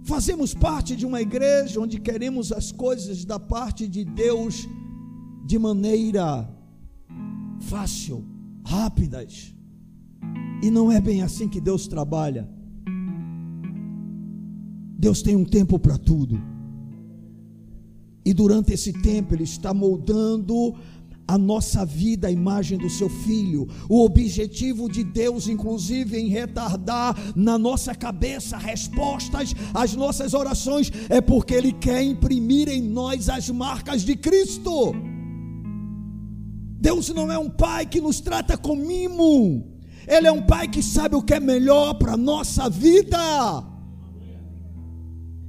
Fazemos parte de uma igreja onde queremos as coisas da parte de Deus de maneira fácil, rápidas. E não é bem assim que Deus trabalha. Deus tem um tempo para tudo. E durante esse tempo Ele está moldando a nossa vida à imagem do seu filho. O objetivo de Deus, inclusive, em retardar na nossa cabeça respostas às nossas orações, é porque Ele quer imprimir em nós as marcas de Cristo. Deus não é um pai que nos trata com mimo. Ele é um pai que sabe o que é melhor para a nossa vida.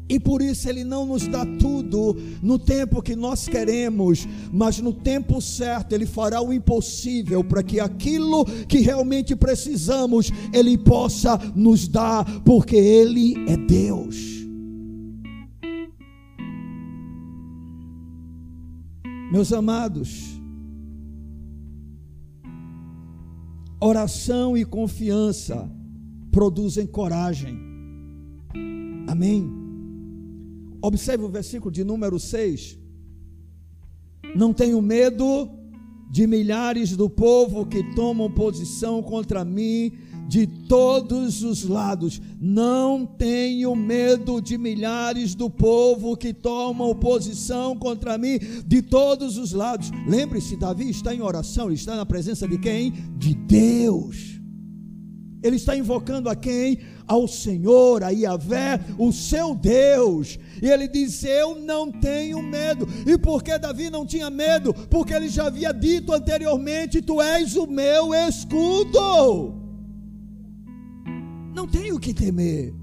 E por isso Ele não nos dá tudo no tempo que nós queremos, mas no tempo certo Ele fará o impossível para que aquilo que realmente precisamos Ele possa nos dar, porque Ele é Deus. Meus amados, Oração e confiança produzem coragem. Amém? Observe o versículo de número 6. Não tenho medo de milhares do povo que tomam posição contra mim de todos os lados. Não tenho medo de milhares do povo que tomam posição contra mim de todos os lados. Lembre-se, Davi está em oração, ele está na presença de quem? De Deus. Ele está invocando a quem? Ao Senhor, a Yahvé, o seu Deus. E ele diz: Eu não tenho medo. E por que Davi não tinha medo? Porque ele já havia dito anteriormente: Tu és o meu escudo. Não tenho que temer.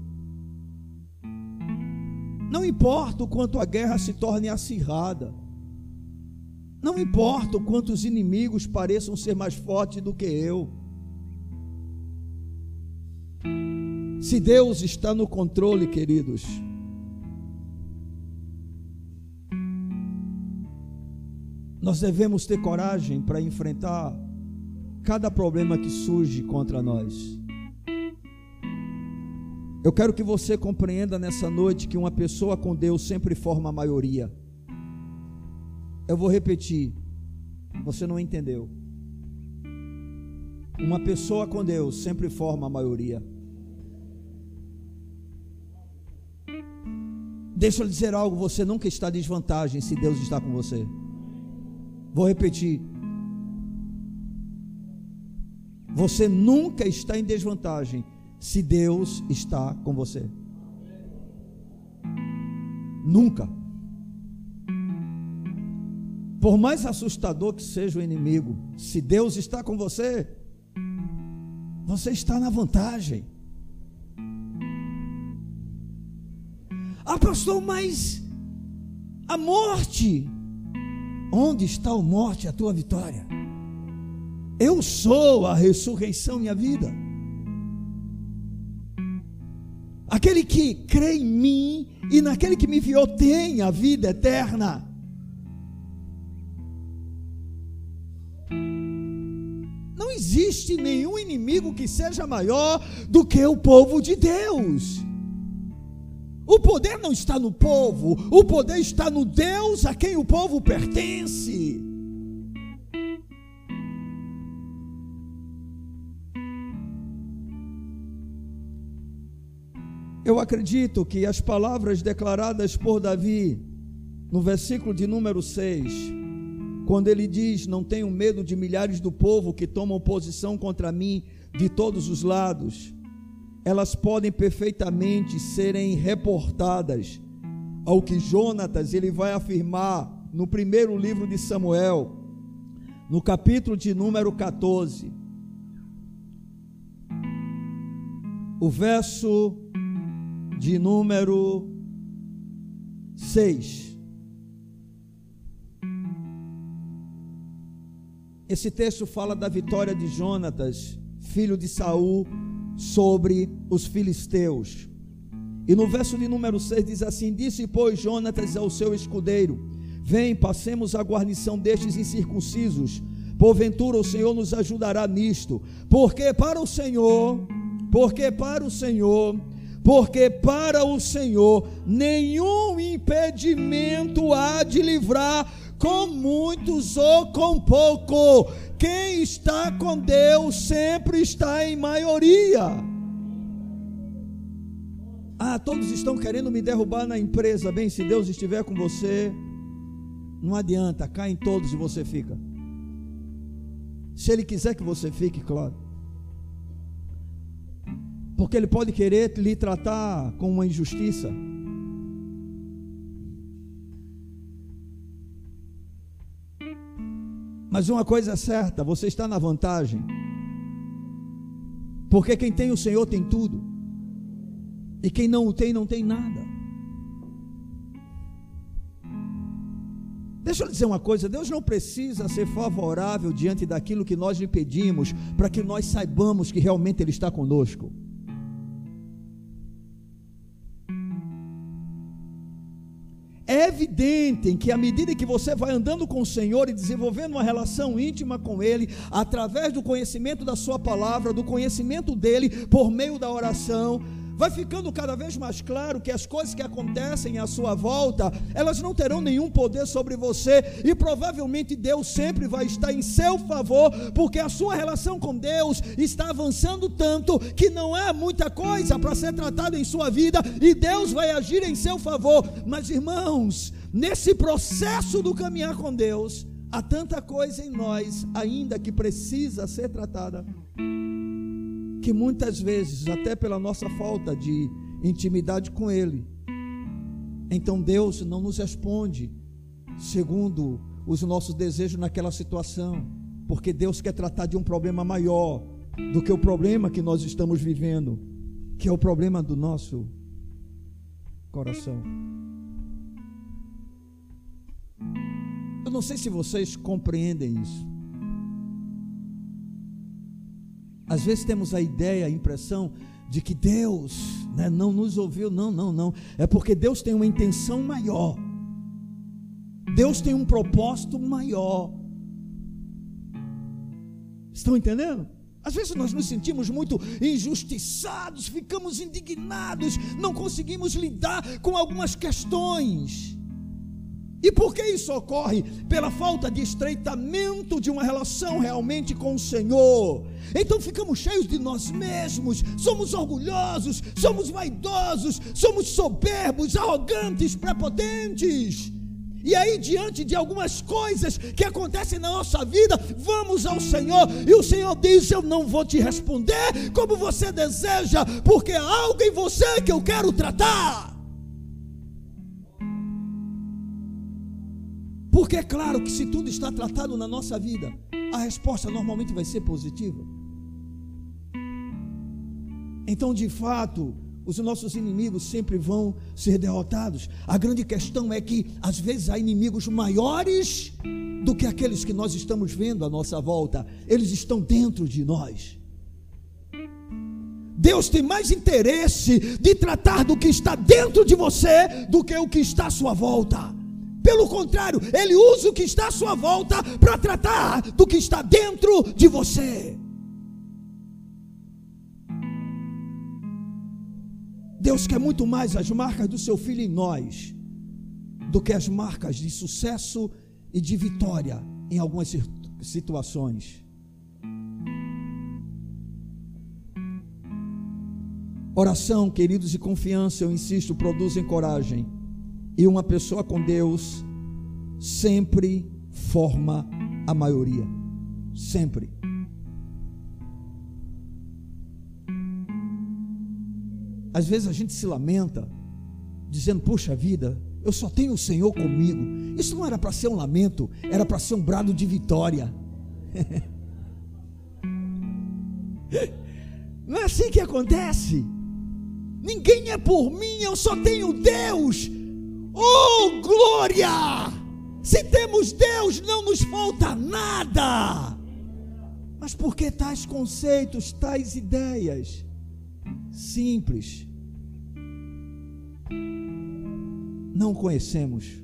Não importa o quanto a guerra se torne acirrada. Não importa o quanto os inimigos pareçam ser mais fortes do que eu. Se Deus está no controle, queridos, nós devemos ter coragem para enfrentar cada problema que surge contra nós. Eu quero que você compreenda nessa noite que uma pessoa com Deus sempre forma a maioria. Eu vou repetir, você não entendeu. Uma pessoa com Deus sempre forma a maioria. Deixa eu lhe dizer algo: você nunca está em desvantagem se Deus está com você. Vou repetir. Você nunca está em desvantagem se Deus está com você. Nunca. Por mais assustador que seja o inimigo, se Deus está com você, você está na vantagem. Ah, pastor, mas a morte, onde está a morte, a tua vitória? Eu sou a ressurreição e a vida. Aquele que crê em mim e naquele que me enviou tem a vida eterna. Não existe nenhum inimigo que seja maior do que o povo de Deus. O poder não está no povo, o poder está no Deus a quem o povo pertence. Eu acredito que as palavras declaradas por Davi, no versículo de número 6, quando ele diz: Não tenho medo de milhares do povo que tomam posição contra mim de todos os lados, elas podem perfeitamente serem reportadas ao que Jonatas ele vai afirmar no primeiro livro de Samuel, no capítulo de número 14. O verso de número 6. Esse texto fala da vitória de Jonatas, filho de Saul, sobre os filisteus. E no verso de número 6 diz assim: Disse, pois, Jonatas ao seu escudeiro: Vem, passemos a guarnição destes incircuncisos. Porventura o Senhor nos ajudará nisto. Porque para o Senhor, porque para o Senhor porque para o Senhor nenhum impedimento há de livrar com muitos ou com pouco. Quem está com Deus sempre está em maioria. Ah, todos estão querendo me derrubar na empresa. Bem, se Deus estiver com você, não adianta, caem todos e você fica. Se Ele quiser que você fique, claro. Porque ele pode querer lhe tratar com uma injustiça. Mas uma coisa é certa, você está na vantagem. Porque quem tem o Senhor tem tudo. E quem não o tem, não tem nada. Deixa eu dizer uma coisa: Deus não precisa ser favorável diante daquilo que nós lhe pedimos, para que nós saibamos que realmente Ele está conosco. Evidente que à medida que você vai andando com o Senhor e desenvolvendo uma relação íntima com Ele, através do conhecimento da Sua palavra, do conhecimento dele, por meio da oração, vai ficando cada vez mais claro que as coisas que acontecem à sua volta, elas não terão nenhum poder sobre você e provavelmente Deus sempre vai estar em seu favor, porque a sua relação com Deus está avançando tanto que não há muita coisa para ser tratada em sua vida e Deus vai agir em seu favor. Mas irmãos, nesse processo do caminhar com Deus, há tanta coisa em nós ainda que precisa ser tratada que muitas vezes, até pela nossa falta de intimidade com Ele, então Deus não nos responde segundo os nossos desejos naquela situação, porque Deus quer tratar de um problema maior do que o problema que nós estamos vivendo, que é o problema do nosso coração. Eu não sei se vocês compreendem isso. Às vezes temos a ideia, a impressão de que Deus né, não nos ouviu. Não, não, não. É porque Deus tem uma intenção maior. Deus tem um propósito maior. Estão entendendo? Às vezes nós nos sentimos muito injustiçados, ficamos indignados, não conseguimos lidar com algumas questões. E por que isso ocorre? Pela falta de estreitamento de uma relação realmente com o Senhor. Então ficamos cheios de nós mesmos, somos orgulhosos, somos vaidosos, somos soberbos, arrogantes, prepotentes. E aí, diante de algumas coisas que acontecem na nossa vida, vamos ao Senhor, e o Senhor diz: Eu não vou te responder como você deseja, porque há algo em você que eu quero tratar. Porque é claro que se tudo está tratado na nossa vida, a resposta normalmente vai ser positiva. Então, de fato, os nossos inimigos sempre vão ser derrotados. A grande questão é que, às vezes, há inimigos maiores do que aqueles que nós estamos vendo à nossa volta, eles estão dentro de nós. Deus tem mais interesse de tratar do que está dentro de você do que o que está à sua volta. Pelo contrário, Ele usa o que está à sua volta para tratar do que está dentro de você. Deus quer muito mais as marcas do seu filho em nós do que as marcas de sucesso e de vitória em algumas situações. Oração, queridos, e confiança, eu insisto, produzem coragem. E uma pessoa com Deus sempre forma a maioria. Sempre. Às vezes a gente se lamenta, dizendo: Puxa vida, eu só tenho o Senhor comigo. Isso não era para ser um lamento, era para ser um brado de vitória. <laughs> não é assim que acontece. Ninguém é por mim, eu só tenho Deus. Oh, glória! Se temos Deus, não nos falta nada. Mas por que tais conceitos, tais ideias? simples. Não conhecemos.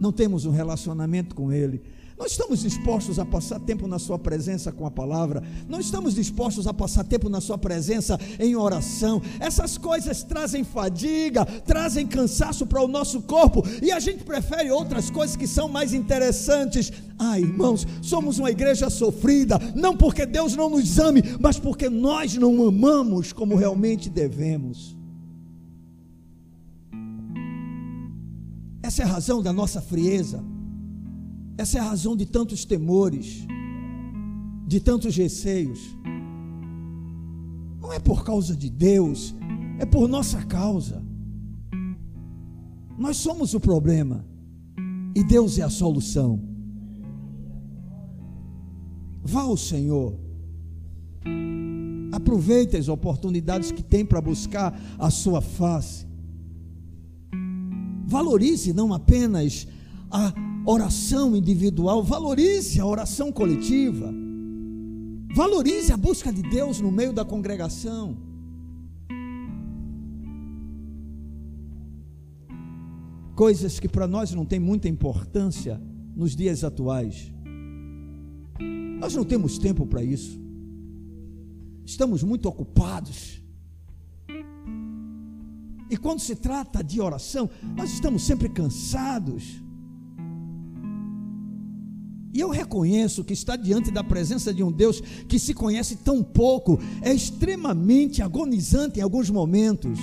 Não temos um relacionamento com Ele. Não estamos dispostos a passar tempo na Sua presença com a palavra, não estamos dispostos a passar tempo na Sua presença em oração. Essas coisas trazem fadiga, trazem cansaço para o nosso corpo e a gente prefere outras coisas que são mais interessantes. Ah, irmãos, somos uma igreja sofrida, não porque Deus não nos ame, mas porque nós não amamos como realmente devemos. Essa é a razão da nossa frieza. Essa é a razão de tantos temores, de tantos receios. Não é por causa de Deus, é por nossa causa. Nós somos o problema e Deus é a solução. Vá ao Senhor. Aproveite as oportunidades que tem para buscar a sua face. Valorize não apenas a oração individual, valorize a oração coletiva. Valorize a busca de Deus no meio da congregação. Coisas que para nós não tem muita importância nos dias atuais. Nós não temos tempo para isso. Estamos muito ocupados. E quando se trata de oração, nós estamos sempre cansados. E eu reconheço que estar diante da presença de um Deus que se conhece tão pouco é extremamente agonizante em alguns momentos.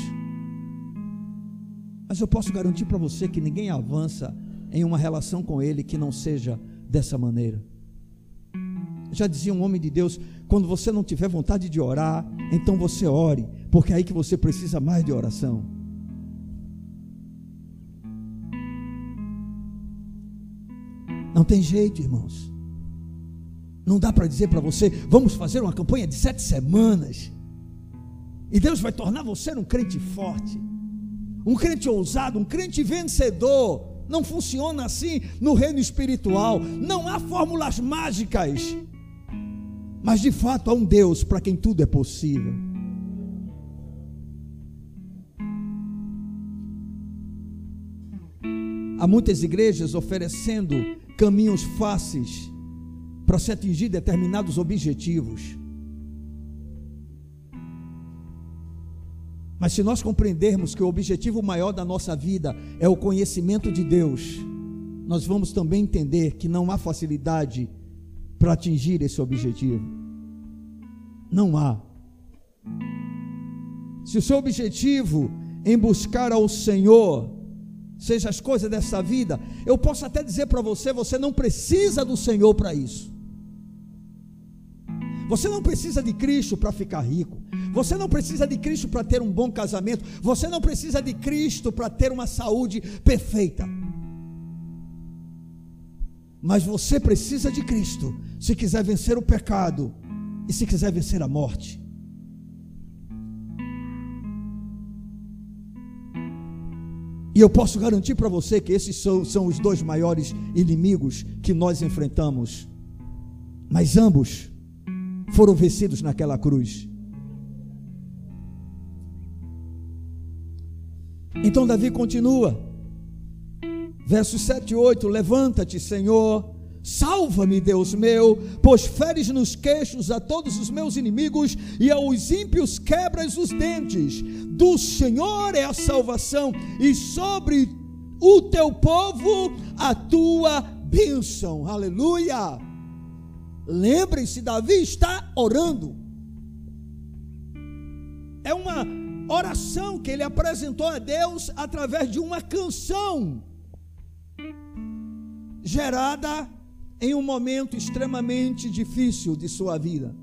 Mas eu posso garantir para você que ninguém avança em uma relação com Ele que não seja dessa maneira. Já dizia um homem de Deus: quando você não tiver vontade de orar, então você ore, porque é aí que você precisa mais de oração. Não tem jeito, irmãos. Não dá para dizer para você, vamos fazer uma campanha de sete semanas. E Deus vai tornar você um crente forte, um crente ousado, um crente vencedor. Não funciona assim no reino espiritual. Não há fórmulas mágicas. Mas de fato há um Deus para quem tudo é possível. Há muitas igrejas oferecendo caminhos fáceis para se atingir determinados objetivos. Mas se nós compreendermos que o objetivo maior da nossa vida é o conhecimento de Deus, nós vamos também entender que não há facilidade para atingir esse objetivo. Não há. Se o seu objetivo em buscar ao Senhor seja as coisas dessa vida, eu posso até dizer para você: você não precisa do Senhor para isso. Você não precisa de Cristo para ficar rico. Você não precisa de Cristo para ter um bom casamento. Você não precisa de Cristo para ter uma saúde perfeita. Mas você precisa de Cristo se quiser vencer o pecado e se quiser vencer a morte. E eu posso garantir para você que esses são, são os dois maiores inimigos que nós enfrentamos. Mas ambos foram vencidos naquela cruz. Então Davi continua, versos 7 e 8: Levanta-te, Senhor, salva-me, Deus meu, pois feres nos queixos a todos os meus inimigos e aos ímpios quebras os dentes. Do Senhor é a salvação, e sobre o teu povo a tua bênção. Aleluia! Lembrem-se, Davi está orando. É uma oração que ele apresentou a Deus através de uma canção gerada em um momento extremamente difícil de sua vida.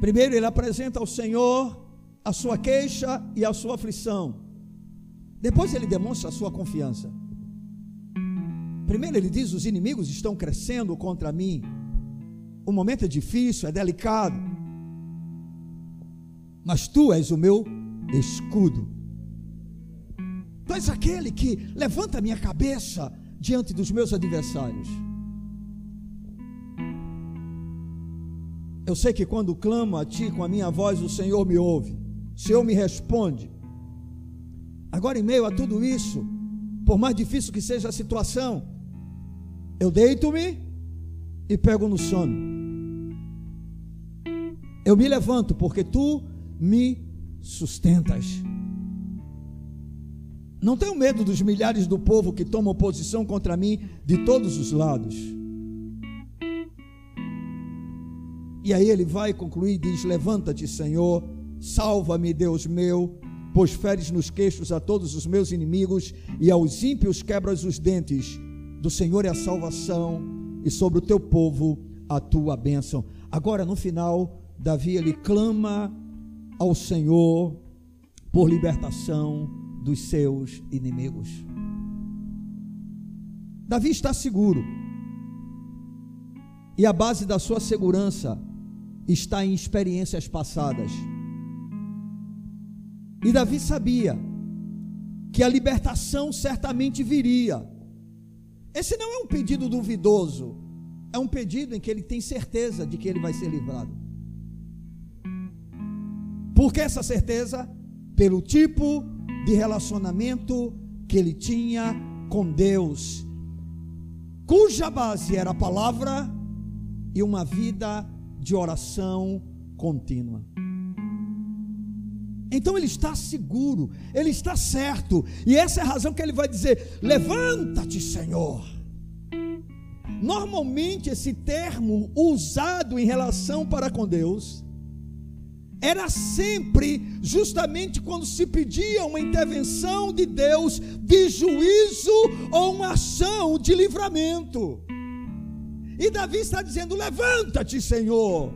Primeiro, ele apresenta ao Senhor a sua queixa e a sua aflição. Depois, ele demonstra a sua confiança. Primeiro, ele diz: Os inimigos estão crescendo contra mim. O momento é difícil, é delicado mas tu és o meu escudo. Tu és aquele que levanta a minha cabeça diante dos meus adversários. Eu sei que quando clamo a ti com a minha voz, o Senhor me ouve, o Senhor me responde. Agora, em meio a tudo isso, por mais difícil que seja a situação, eu deito-me e pego no sono. Eu me levanto, porque tu me sustentas. Não tenho medo dos milhares do povo que tomam posição contra mim de todos os lados. E aí ele vai concluir e diz: Levanta-te, Senhor, salva-me, Deus meu, pois feres nos queixos a todos os meus inimigos e aos ímpios quebras os dentes. Do Senhor é a salvação e sobre o teu povo a tua bênção. Agora, no final, Davi ele clama ao Senhor por libertação dos seus inimigos. Davi está seguro. E a base da sua segurança está em experiências passadas. E Davi sabia que a libertação certamente viria. Esse não é um pedido duvidoso, é um pedido em que ele tem certeza de que ele vai ser livrado. Por que essa certeza? Pelo tipo de relacionamento que ele tinha com Deus, cuja base era a palavra e uma vida de oração contínua. Então ele está seguro, ele está certo, e essa é a razão que ele vai dizer: Levanta-te, Senhor. Normalmente, esse termo usado em relação para com Deus era sempre justamente quando se pedia uma intervenção de Deus de juízo ou uma ação de livramento. E Davi está dizendo: Levanta-te, Senhor,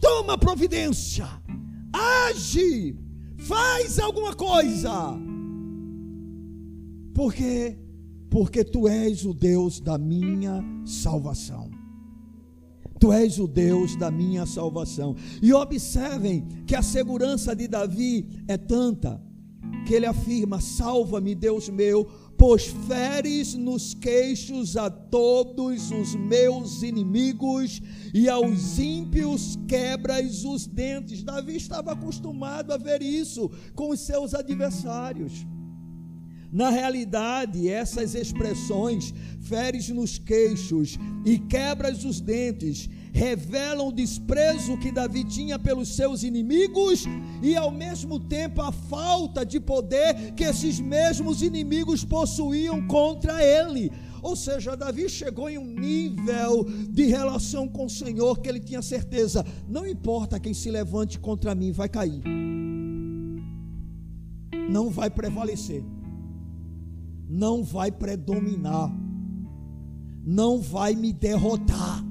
toma providência, age, faz alguma coisa, porque porque tu és o Deus da minha salvação. Tu és o Deus da minha salvação. E observem que a segurança de Davi é tanta que ele afirma: Salva-me, Deus meu, pois feres nos queixos a todos os meus inimigos e aos ímpios quebras os dentes. Davi estava acostumado a ver isso com os seus adversários. Na realidade, essas expressões, feres nos queixos e quebras os dentes, revelam o desprezo que Davi tinha pelos seus inimigos e, ao mesmo tempo, a falta de poder que esses mesmos inimigos possuíam contra ele. Ou seja, Davi chegou em um nível de relação com o Senhor que ele tinha certeza: não importa quem se levante contra mim, vai cair, não vai prevalecer, não vai predominar, não vai me derrotar.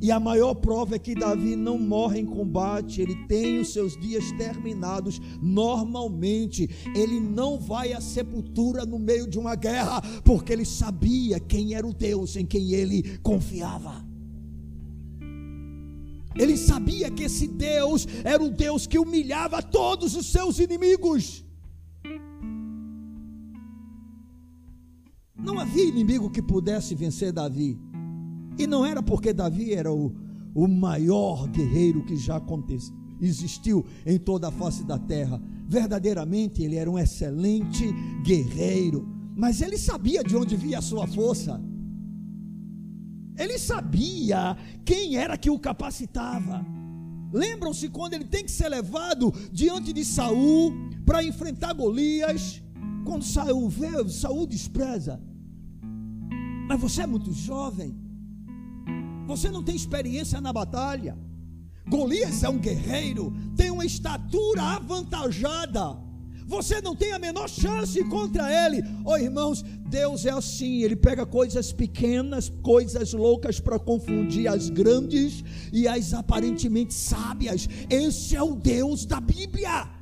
E a maior prova é que Davi não morre em combate, ele tem os seus dias terminados. Normalmente, ele não vai à sepultura no meio de uma guerra, porque ele sabia quem era o Deus em quem ele confiava. Ele sabia que esse Deus era o Deus que humilhava todos os seus inimigos. Não havia inimigo que pudesse vencer Davi. E não era porque Davi era o, o maior guerreiro que já existiu em toda a face da terra. Verdadeiramente ele era um excelente guerreiro, mas ele sabia de onde vinha a sua força. Ele sabia quem era que o capacitava. Lembram-se quando ele tem que ser levado diante de Saul para enfrentar Golias? Quando Saul vê, Saul despreza. Mas você é muito jovem. Você não tem experiência na batalha. Golias é um guerreiro, tem uma estatura avantajada. Você não tem a menor chance contra ele. Oh, irmãos, Deus é assim, ele pega coisas pequenas, coisas loucas para confundir as grandes e as aparentemente sábias. Esse é o Deus da Bíblia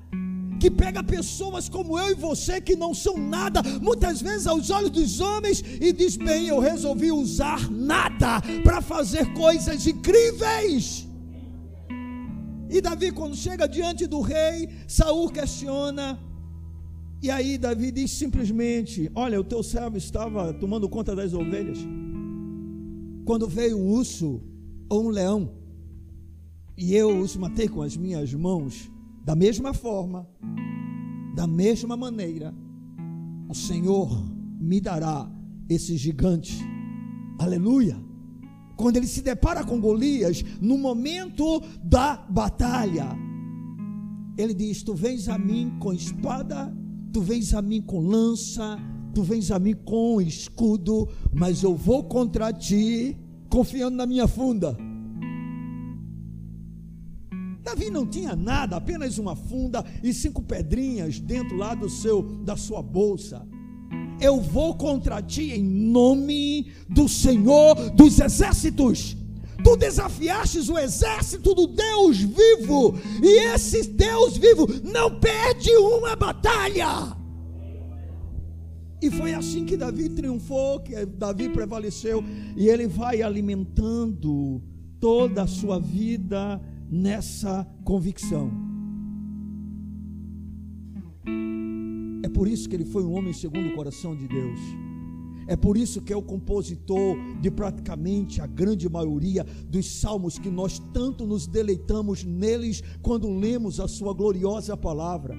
que pega pessoas como eu e você que não são nada, muitas vezes aos olhos dos homens, e diz: Bem, eu resolvi usar nada para fazer coisas incríveis. E Davi, quando chega diante do rei, Saul questiona. E aí Davi diz simplesmente: Olha, o teu servo estava tomando conta das ovelhas. Quando veio um urso ou um leão, e eu os matei com as minhas mãos, da mesma forma, da mesma maneira, o Senhor me dará esse gigante. Aleluia. Quando ele se depara com Golias, no momento da batalha, ele diz: Tu vens a mim com espada, tu vens a mim com lança, tu vens a mim com escudo, mas eu vou contra ti, confiando na minha funda. Davi não tinha nada, apenas uma funda e cinco pedrinhas dentro lá do seu da sua bolsa. Eu vou contra ti em nome do Senhor dos exércitos. Tu desafiastes o exército do Deus vivo, e esse Deus vivo não perde uma batalha. E foi assim que Davi triunfou, que Davi prevaleceu, e ele vai alimentando toda a sua vida nessa convicção. É por isso que ele foi um homem segundo o coração de Deus. É por isso que é o compositor de praticamente a grande maioria dos salmos que nós tanto nos deleitamos neles quando lemos a sua gloriosa palavra.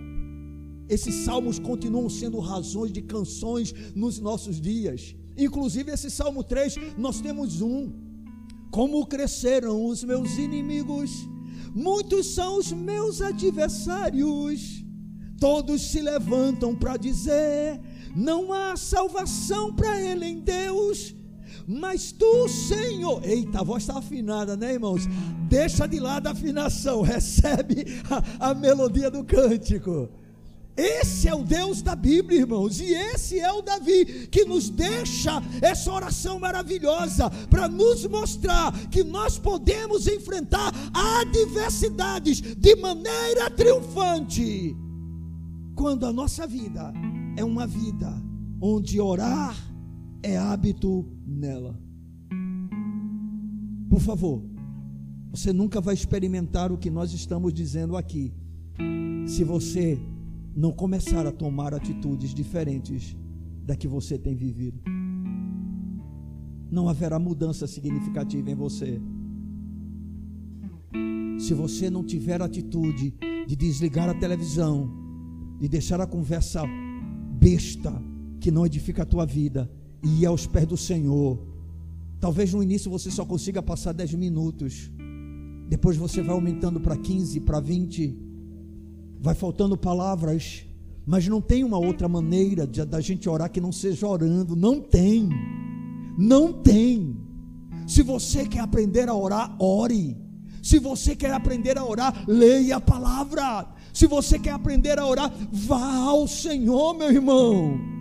Esses salmos continuam sendo razões de canções nos nossos dias. Inclusive esse salmo 3, nós temos um: Como cresceram os meus inimigos Muitos são os meus adversários, todos se levantam para dizer: não há salvação para ele em Deus. Mas tu, Senhor, eita, a voz está afinada, né, irmãos? Deixa de lado a afinação, <laughs> recebe a, a melodia do cântico. Esse é o Deus da Bíblia, irmãos, e esse é o Davi que nos deixa essa oração maravilhosa para nos mostrar que nós podemos enfrentar adversidades de maneira triunfante. Quando a nossa vida é uma vida onde orar é hábito nela. Por favor, você nunca vai experimentar o que nós estamos dizendo aqui se você não começar a tomar atitudes diferentes da que você tem vivido. Não haverá mudança significativa em você. Se você não tiver atitude de desligar a televisão, de deixar a conversa besta que não edifica a tua vida e ir aos pés do Senhor. Talvez no início você só consiga passar 10 minutos. Depois você vai aumentando para 15, para 20. Vai faltando palavras. Mas não tem uma outra maneira da gente orar que não seja orando. Não tem. Não tem. Se você quer aprender a orar, ore. Se você quer aprender a orar, leia a palavra. Se você quer aprender a orar, vá ao Senhor, meu irmão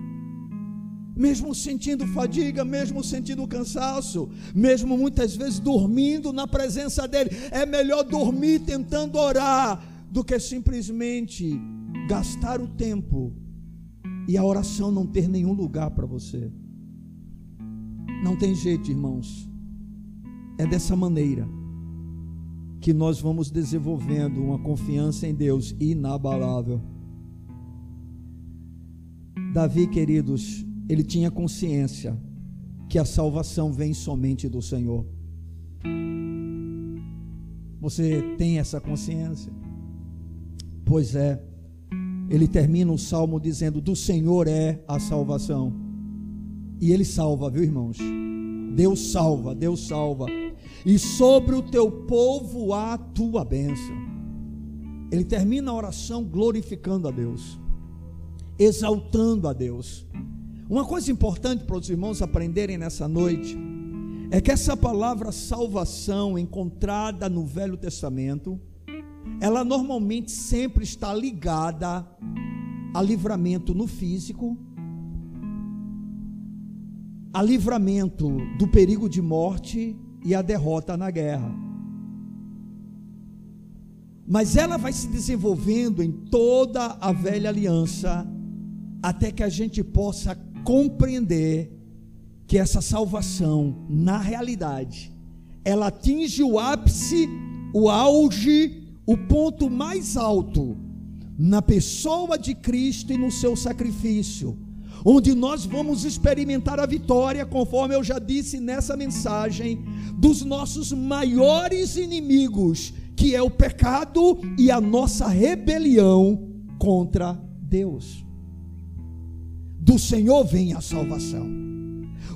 mesmo sentindo fadiga, mesmo sentindo cansaço, mesmo muitas vezes dormindo na presença dEle. É melhor dormir tentando orar do que simplesmente gastar o tempo e a oração não ter nenhum lugar para você. Não tem jeito, irmãos. É dessa maneira que nós vamos desenvolvendo uma confiança em Deus inabalável. Davi, queridos, ele tinha consciência que a salvação vem somente do Senhor. Você tem essa consciência? Pois é. Ele termina o salmo dizendo: Do Senhor é a salvação. E ele salva, viu, irmãos? Deus salva, Deus salva. E sobre o teu povo a tua bênção. Ele termina a oração glorificando a Deus, exaltando a Deus. Uma coisa importante para os irmãos aprenderem nessa noite é que essa palavra salvação encontrada no Velho Testamento, ela normalmente sempre está ligada a livramento no físico, a livramento do perigo de morte e a derrota na guerra. Mas ela vai se desenvolvendo em toda a velha aliança, até que a gente possa compreender que essa salvação, na realidade, ela atinge o ápice, o auge, o ponto mais alto na pessoa de Cristo e no seu sacrifício, onde nós vamos experimentar a vitória, conforme eu já disse nessa mensagem, dos nossos maiores inimigos, que é o pecado e a nossa rebelião contra Deus. Do Senhor vem a salvação.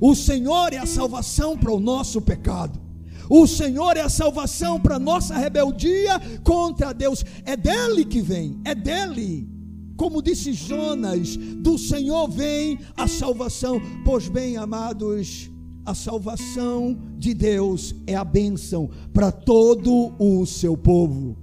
O Senhor é a salvação para o nosso pecado. O Senhor é a salvação para nossa rebeldia contra Deus. É dele que vem, é dele. Como disse Jonas, do Senhor vem a salvação. Pois bem, amados, a salvação de Deus é a bênção para todo o seu povo.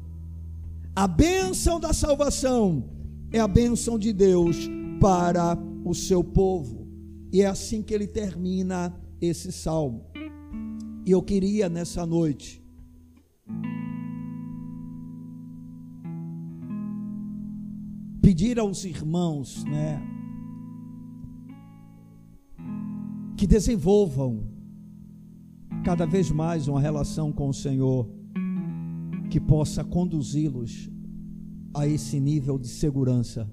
A bênção da salvação é a bênção de Deus para o seu povo. E é assim que ele termina esse salmo. E eu queria nessa noite pedir aos irmãos, né, que desenvolvam cada vez mais uma relação com o Senhor que possa conduzi-los a esse nível de segurança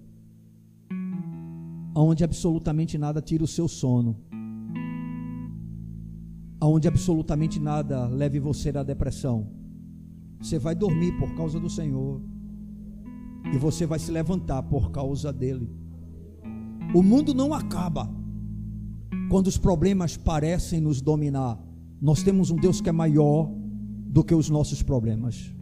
onde absolutamente nada tira o seu sono, onde absolutamente nada leve você à depressão. Você vai dormir por causa do Senhor e você vai se levantar por causa dele. O mundo não acaba quando os problemas parecem nos dominar. Nós temos um Deus que é maior do que os nossos problemas.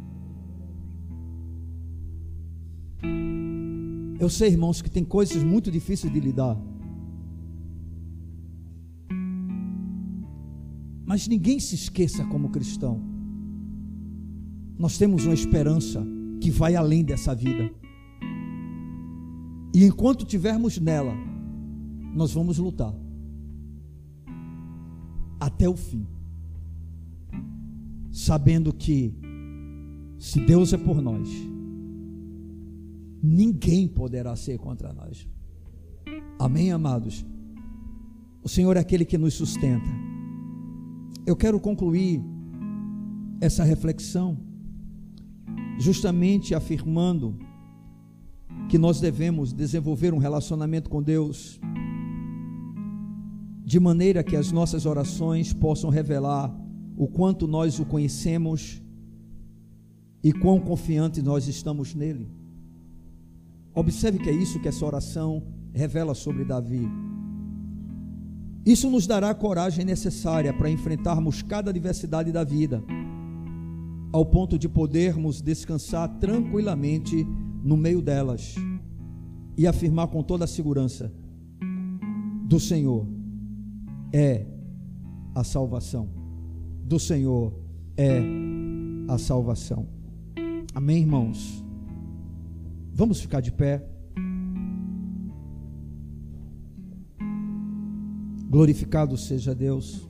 Eu sei, irmãos, que tem coisas muito difíceis de lidar. Mas ninguém se esqueça como cristão. Nós temos uma esperança que vai além dessa vida. E enquanto tivermos nela, nós vamos lutar até o fim. Sabendo que se Deus é por nós, ninguém poderá ser contra nós. Amém, amados? O Senhor é aquele que nos sustenta. Eu quero concluir essa reflexão justamente afirmando que nós devemos desenvolver um relacionamento com Deus de maneira que as nossas orações possam revelar o quanto nós o conhecemos e quão confiantes nós estamos nele. Observe que é isso que essa oração revela sobre Davi. Isso nos dará a coragem necessária para enfrentarmos cada adversidade da vida, ao ponto de podermos descansar tranquilamente no meio delas e afirmar com toda a segurança: do Senhor é a salvação. Do Senhor é a salvação. Amém, irmãos? Vamos ficar de pé. Glorificado seja Deus.